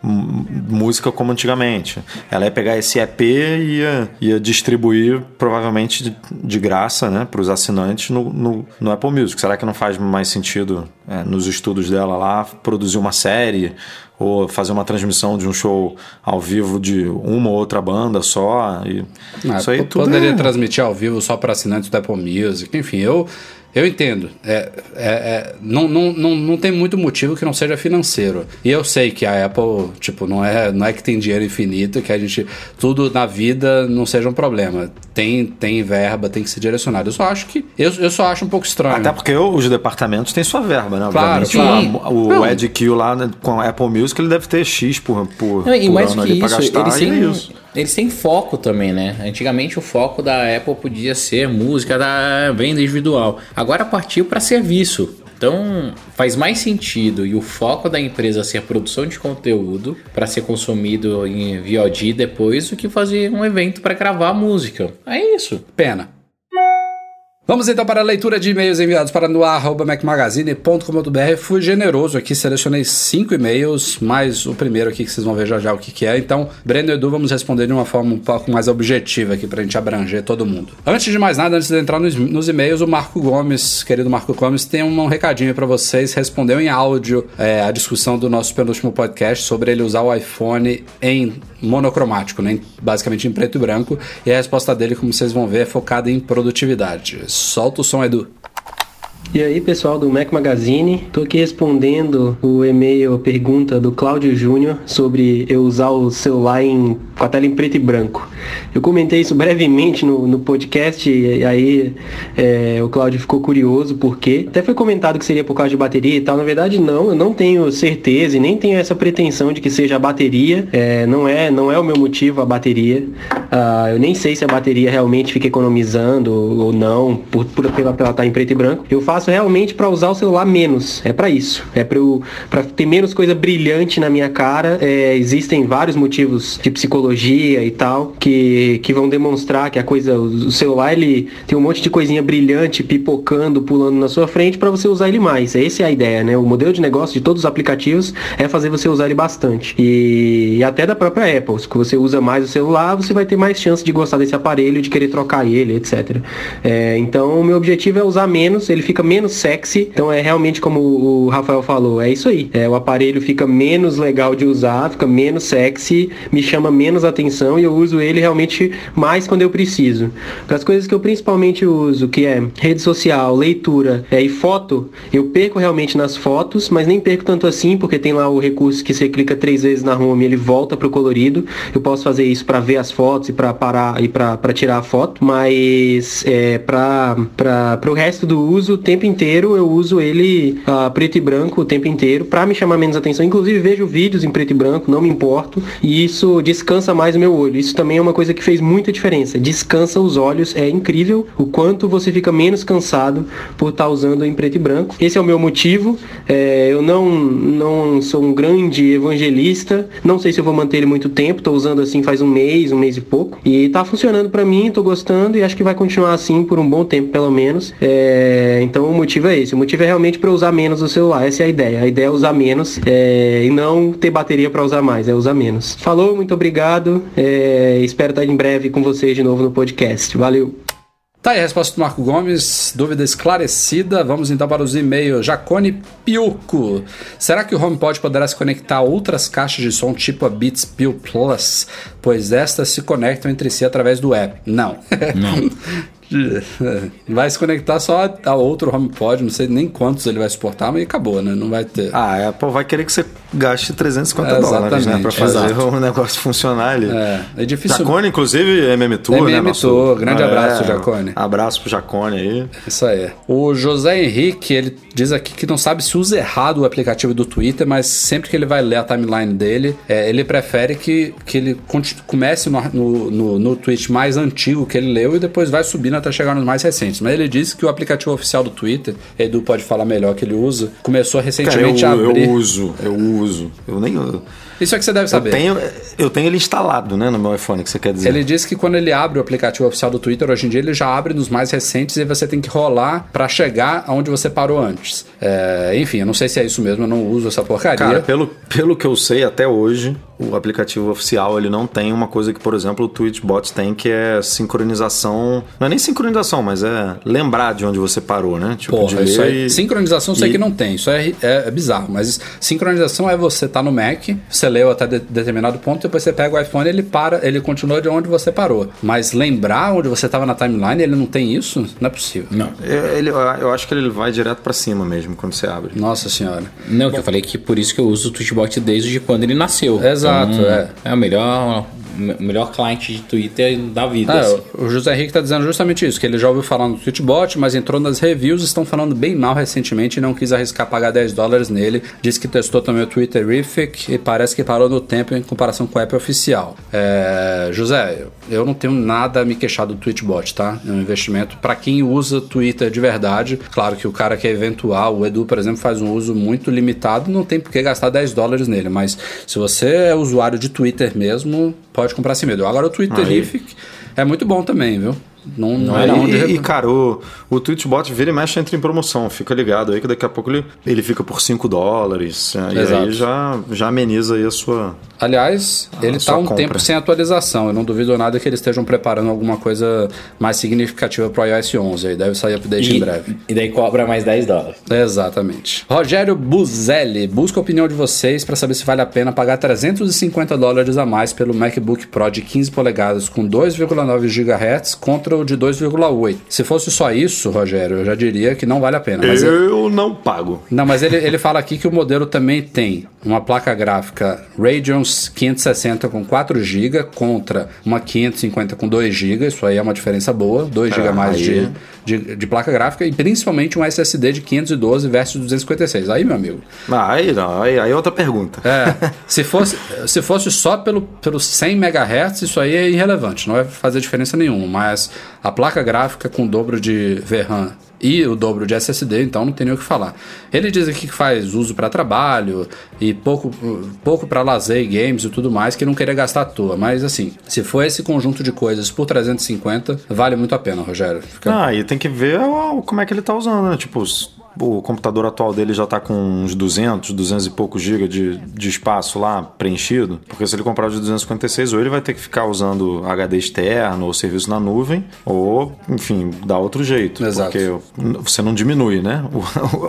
música como antigamente. Ela ia pegar esse EP e ia, ia distribuir provavelmente de, de graça, né, para os assinantes no, no, no Apple Music. Será que não faz mais sentido, é, nos estudos dela lá, produzir uma série? Ou fazer uma transmissão de um show ao vivo de uma ou outra banda só. E Ah, isso aí tudo poderia é- transmitir ao vivo só para assinantes do Apple Music. Enfim, eu, eu entendo. É, é- é- não, não, não, não tem muito motivo que não seja financeiro. E eu sei que a Apple, tipo, não é, não é que tem dinheiro infinito, que a gente. Tudo na vida não seja um problema. Tem, tem verba, tem que ser direcionado. Eu só acho que. Eu, eu só acho um pouco estranho. Até porque os departamentos têm sua verba, né? Claro, Obviamente, claro. O, o Não. Ed Q lá né, com a Apple Music, ele deve ter X por, por, Não, e por mais ano que ali pra isso, gastar. eles e é têm, isso. Eles têm foco também, né? Antigamente o foco da Apple podia ser música da venda individual. Agora partiu para serviço. Então faz mais sentido e o foco da empresa ser produção de conteúdo para ser consumido em VOD depois do que fazer um evento para gravar música. É isso. Pena. Vamos então para a leitura de e-mails enviados para noar.macmagazine.com.br. Fui generoso aqui, selecionei cinco e-mails, mais o primeiro aqui que vocês vão ver já já o que, que é. Então, Breno e Edu, vamos responder de uma forma um pouco mais objetiva aqui para a gente abranger todo mundo. Antes de mais nada, antes de entrar nos, nos e-mails, o Marco Gomes, querido Marco Gomes, tem um recadinho para vocês. Respondeu em áudio é, a discussão do nosso penúltimo podcast sobre ele usar o iPhone em monocromático, né? basicamente em preto e branco. E a resposta dele, como vocês vão ver, é focada em produtividade. Solta o som, Edu. E aí, pessoal do Mac Magazine, tô aqui respondendo o e-mail, pergunta do Cláudio Júnior sobre eu usar o celular em, com a tela em preto e branco. Eu comentei isso brevemente no, no podcast e aí é, o Cláudio ficou curioso porque até foi comentado que seria por causa de bateria e tal. Na verdade, não, eu não tenho certeza e nem tenho essa pretensão de que seja a bateria. É, não é, não é o meu motivo a bateria. Ah, eu nem sei se a bateria realmente fica economizando ou não por, por pela, pela estar em preto e branco. Eu faço realmente para usar o celular menos. É para isso. É para ter menos coisa brilhante na minha cara. É, existem vários motivos de psicologia e tal que, que vão demonstrar que a coisa, o celular ele tem um monte de coisinha brilhante pipocando, pulando na sua frente para você usar ele mais. Essa é a ideia, né? O modelo de negócio de todos os aplicativos é fazer você usar ele bastante. E, e até da própria Apple. Se você usa mais o celular, você vai ter mais chance de gostar desse aparelho, de querer trocar ele, etc. É, então, o meu objetivo é usar menos, ele fica menos sexy. Então, é realmente como o Rafael falou, é isso aí. É, o aparelho fica menos legal de usar, fica menos sexy, me chama menos atenção e eu uso ele realmente mais quando eu preciso. As coisas que eu principalmente uso, que é rede social, leitura é, e foto, eu perco realmente nas fotos, mas nem perco tanto assim, porque tem lá o recurso que você clica três vezes na home e ele volta pro colorido. Eu posso fazer isso para ver as fotos e para parar e para tirar a foto, mas é, para o resto do uso, o tempo inteiro eu uso ele ah, preto e branco o tempo inteiro para me chamar menos atenção. Inclusive vejo vídeos em preto e branco, não me importo, e isso descansa mais o meu olho. Isso também é uma coisa que fez muita diferença. Descansa os olhos, é incrível o quanto você fica menos cansado por estar usando em preto e branco. Esse é o meu motivo. É, eu não, não sou um grande evangelista, não sei se eu vou manter ele muito tempo, tô usando assim faz um mês, um mês e pouco, e tá funcionando para mim, tô gostando e acho que vai continuar assim por um bom tempo pelo menos. É, então o motivo é esse. O motivo é realmente para usar menos o celular. Essa é a ideia. A ideia é usar menos é, e não ter bateria para usar mais, é usar menos. Falou, muito obrigado. É, espero estar em breve com vocês de novo no podcast. Valeu. Tá aí a resposta do Marco Gomes, dúvida esclarecida. Vamos então para os e-mails. Jacone Piuco. Será que o HomePod poderá se conectar a outras caixas de som tipo a Beats Pill Plus? Pois estas se conectam entre si através do app. Não. Não. (laughs) (laughs) vai se conectar só a outro HomePod, não sei nem quantos ele vai suportar, mas acabou, né? Não vai ter. Ah, a Apple vai querer que você gaste 350 É, dólares, né? Pra fazer exato. o negócio funcionar ali. É, é difícil. Jacone, inclusive, MM Tour, né? MM Tour, grande abraço, Jacone. Abraço pro Jacone aí. Isso aí. O José Henrique, ele diz aqui que não sabe se usa errado o aplicativo do Twitter, mas sempre que ele vai ler a timeline dele, é, ele prefere que, que ele comece no, no, no, no tweet mais antigo que ele leu e depois vai subindo até chegar nos mais recentes. Mas ele disse que o aplicativo oficial do Twitter, Edu pode falar melhor que ele usa, começou Cara, eu, recentemente a abrir. eu uso, eu uso. Eu nem. Eu, Isso é que você deve saber. tenho, eu tenho ele instalado, né, no meu iPhone, que você quer dizer. Ele disse que quando ele abre o aplicativo oficial do Twitter, hoje em dia ele já abre nos mais recentes e você tem que rolar pra chegar aonde você parou antes. É, enfim, eu não sei se é isso mesmo, eu não uso essa porcaria. Cara, pelo, pelo que eu sei até hoje, o aplicativo oficial ele não tem uma coisa que, por exemplo, o Twitchbot tem, que é sincronização. Não é nem sincronização, mas é lembrar de onde você parou, né? Tipo, Porra, de isso aí, e- sincronização eu sei e- que não tem, isso é, é- é bizarro, mas sincronização é você tá no Mac, você leu até de- determinado ponto, depois você pega o iPhone ele para, ele continua de onde você parou. Mas lembrar onde você tava na timeline, ele não tem isso? Não é possível. Não. É, ele- eu acho que ele vai direto pra cima mesmo quando você abre. Nossa senhora. Não, que eu falei que por isso que eu uso o Twitchbot desde quando ele nasceu. Exato, Então, é. É o melhor, melhor cliente de Twitter da vida. Ah, assim. o José Henrique tá dizendo justamente isso, que ele já ouviu falar no Tweetbot, mas entrou nas reviews, estão falando bem mal recentemente e não quis arriscar pagar 10 dólares nele. Disse que testou também o Twitterific e parece que parou no tempo em comparação com o app oficial. É, José, eu não tenho nada a me queixar do Tweetbot, tá? É um investimento para quem usa Twitter de verdade. Claro que o cara que é eventual, o Edu, por exemplo, faz um uso muito limitado, não tem por que gastar 10 dólares nele, mas se você é usuário de Twitter mesmo, pode comprar sem medo. Agora o Twitterific é muito bom também, viu? Não, não é e, não. e, e, cara, o, o Twitchbot vira e mexe entra em promoção. Fica ligado aí que daqui a pouco ele, ele fica por 5 dólares. é, E Exato. aí já, já ameniza aí a sua. Aliás, ele sua tá um compra. tempo sem atualização. Eu não duvido nada que eles estejam preparando alguma coisa mais significativa para o iOS 11. Aí deve sair update em E, breve. e daí cobra mais 10 dólares. Exatamente. Rogério Buzelli, busca a opinião de vocês para saber se vale a pena pagar 350 dólares a mais pelo MacBook Pro de 15 polegadas com 2,9 GHz contra o de 2,8. Se fosse só isso, Rogério, eu já diria que não vale a pena. Mas eu não pago. Não, mas ele, ele fala aqui que o modelo também tem uma placa gráfica Radeon 560 com 4 GB contra uma 550 com 2 GB. Isso aí é uma diferença boa, 2 GB a mais aí- de, de, de placa gráfica e principalmente um SSD de 512 versus 256. Aí, meu amigo, Ah, aí não, aí, aí é outra pergunta. é, (laughs) se, fosse, se fosse só pelo, pelo 100 MHz, isso aí é irrelevante, não vai fazer diferença nenhuma. Mas a placa gráfica com o dobro de VRAM e o dobro de SSD, então não tem nem o que falar. Ele diz aqui que faz uso para trabalho e pouco, pouco para lazer games e tudo mais, que não queria gastar à toa. Mas assim, se for esse conjunto de coisas por 350, vale muito a pena, Rogério. Fica- Ah, e tem que ver como é que ele tá usando, né? Tipo, o computador atual dele já tá com uns 200, 200 e poucos GB de, de espaço lá preenchido. Porque se ele comprar o de 256, ou ele vai ter que ficar usando HD externo ou serviço na nuvem, ou, enfim, dá outro jeito. Exato. Porque você não diminui, né? (laughs)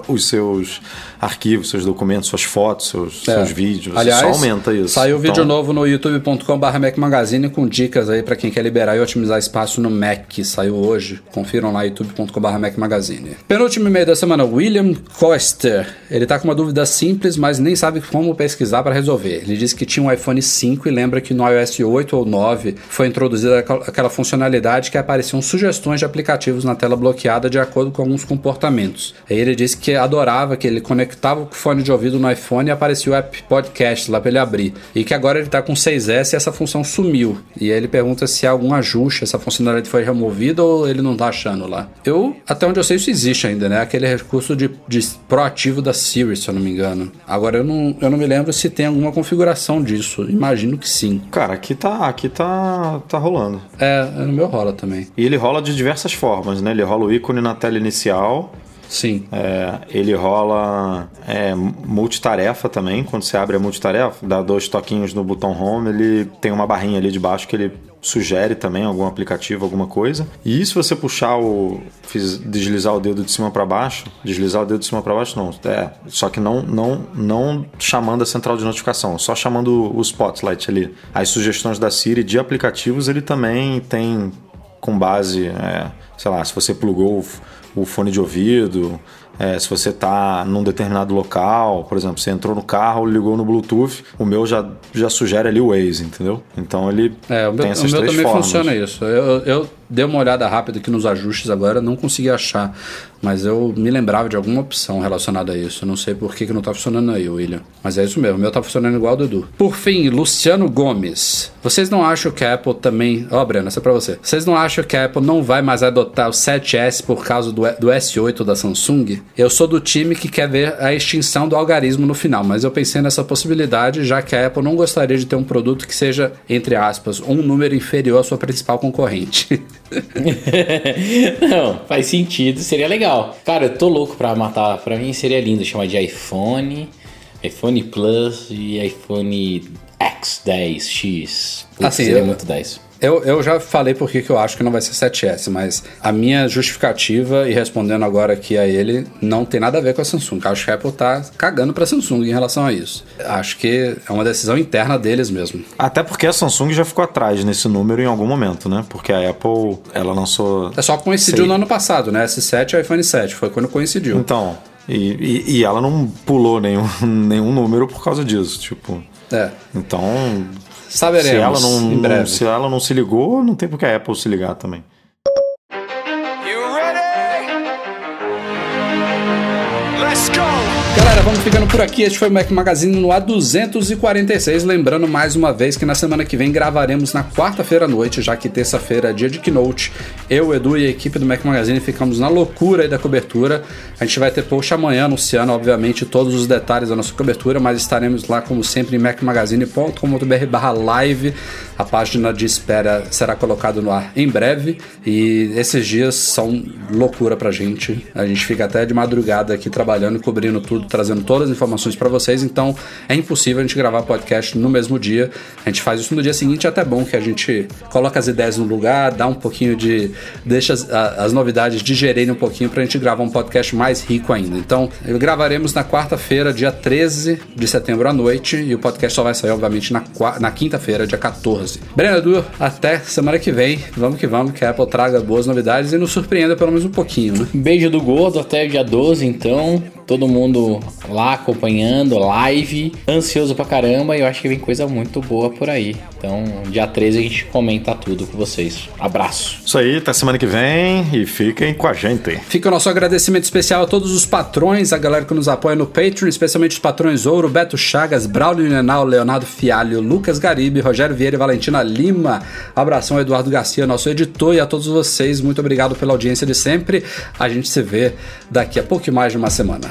O- os seus arquivos, seus documentos, suas fotos, seus, É. seus vídeos. Aliás, só aumenta isso. Saiu vídeo Então, novo no youtube.com.br Mac Magazine com dicas aí pra quem quer liberar e otimizar espaço no Mac. Saiu hoje. Confiram lá youtube.com.br Mac Magazine. Penúltimo e-mail da semana, William Coster. Ele tá com uma dúvida simples, mas nem sabe como pesquisar para resolver. Ele disse que tinha um iPhone 5 e lembra que no iOS 8 ou 9 foi introduzida aquela- funcionalidade que apareciam sugestões de aplicativos na tela bloqueada de acordo com alguns comportamentos. Aí ele disse que adorava que ele conectava o fone de ouvido no iPhone e aparecia o app podcast lá para ele abrir. E que agora ele tá com 6S e essa função sumiu. E aí ele pergunta se há algum ajuste, essa funcionalidade foi removida ou ele não tá achando lá. Eu, até onde eu sei, isso existe ainda, né? Aquele recurso de, de proativo da Siri, se eu não me engano. Agora eu não, eu não me lembro se tem alguma configuração disso. Imagino que sim. Cara, aqui tá, aqui tá, tá rolando. É, no meu rola também. E ele rola de diversas formas, né? Ele rola o ícone na tela inicial, Sim. é, ele rola é, multitarefa também. Quando você abre a multitarefa, dá dois toquinhos no botão home, ele tem uma barrinha ali de baixo que ele sugere também algum aplicativo, alguma coisa. E se você puxar o. Deslizar o dedo de cima para baixo, deslizar o dedo de cima para baixo, não. É, só que não, não, não chamando a central de notificação, só chamando o Spotlight ali. As sugestões da Siri de aplicativos ele também tem com base, é, sei lá, se você plugou o fone de ouvido, é, se você está num determinado local, por exemplo, você entrou no carro, ligou no Bluetooth, o meu já, já sugere ali o Waze, entendeu? Então ele É, o meu, tem o essas meu três também formas. funciona isso. Eu, eu dei uma olhada rápida aqui nos ajustes agora, não consegui achar. Mas eu me lembrava de alguma opção relacionada a isso. Eu não sei por que, que não tá funcionando aí, William. Mas é isso mesmo, o meu tá funcionando igual do Edu. Por fim, Luciano Gomes. Vocês não acham que a Apple também. Ó, Breno, essa é pra você. Vocês não acham que a Apple não vai mais adotar o 7S por causa do, do S8 da Samsung? Eu sou do time que quer ver a extinção do algarismo no final, mas eu pensei nessa possibilidade, já que a Apple não gostaria de ter um produto que seja, entre aspas, um número inferior à sua principal concorrente. (laughs) Não, faz sentido, seria legal. Cara, eu tô louco pra matar. Pra mim seria lindo chamar de iPhone, iPhone Plus e iPhone X10X. Putz, Assim, seria eu- muito 10. Eu, eu já falei por que eu acho que não vai ser 7S, mas a minha justificativa, e respondendo agora aqui a ele, não tem nada a ver com a Samsung. Acho que a Apple tá cagando pra Samsung em relação a isso. Acho que é uma decisão interna deles mesmo. Até porque a Samsung já ficou atrás nesse número em algum momento, né? Porque a Apple, ela lançou. É só coincidiu Sei. no ano passado, né? S7 e iPhone 7, foi quando coincidiu. Então, e, e, e ela não pulou nenhum, (laughs) nenhum número por causa disso, tipo. É, Então, saberemos se ela não, não- se ela não se ligou, não tem por que a Apple se ligar também. Galera, vamos ficando por aqui. Este foi o Mac Magazine no A246. Lembrando mais uma vez que na semana que vem gravaremos na quarta-feira à noite, já que terça-feira é dia de Keynote. Eu, Edu e a equipe do Mac Magazine ficamos na loucura aí da cobertura. A gente vai ter post amanhã anunciando, obviamente, todos os detalhes da nossa cobertura, mas estaremos lá, como sempre, em macmagazine.com.br barra live. A página de espera será colocada no ar em breve. E esses dias são loucura pra gente. A gente fica até de madrugada aqui trabalhando, cobrindo tudo, trazendo todas as informações pra vocês. Então é impossível a gente gravar podcast no mesmo dia. A gente faz isso no dia seguinte, é até bom que a gente coloca as ideias no lugar, dá um pouquinho de. deixa as, a- as novidades digerirem um pouquinho pra gente gravar um podcast mais rico ainda. Então, gravaremos na quarta-feira, dia 13 de setembro à noite, e o podcast só vai sair, obviamente, na, na quinta-feira, dia 14. Breno Edu, até semana que vem. Vamos que vamos, que a Apple traga boas novidades e nos surpreenda pelo menos um pouquinho, né? Beijo do gordo até dia 12, então. Todo mundo lá acompanhando, live, ansioso pra caramba. E eu acho que vem coisa muito boa por aí. Então, dia 13 a gente comenta tudo com vocês. Abraço. Isso aí, até semana que vem e fiquem com a gente. Fica o nosso agradecimento especial a todos os patrões, a galera que nos apoia no Patreon, especialmente os patrões Ouro, Beto Chagas, Braulio Nenal, Leonardo Fialho, Lucas Garibe, Rogério Vieira e Valentina Lima. Abração ao Eduardo Garcia, nosso editor, e a todos vocês, muito obrigado pela audiência de sempre. A gente se vê daqui a pouco mais de uma semana.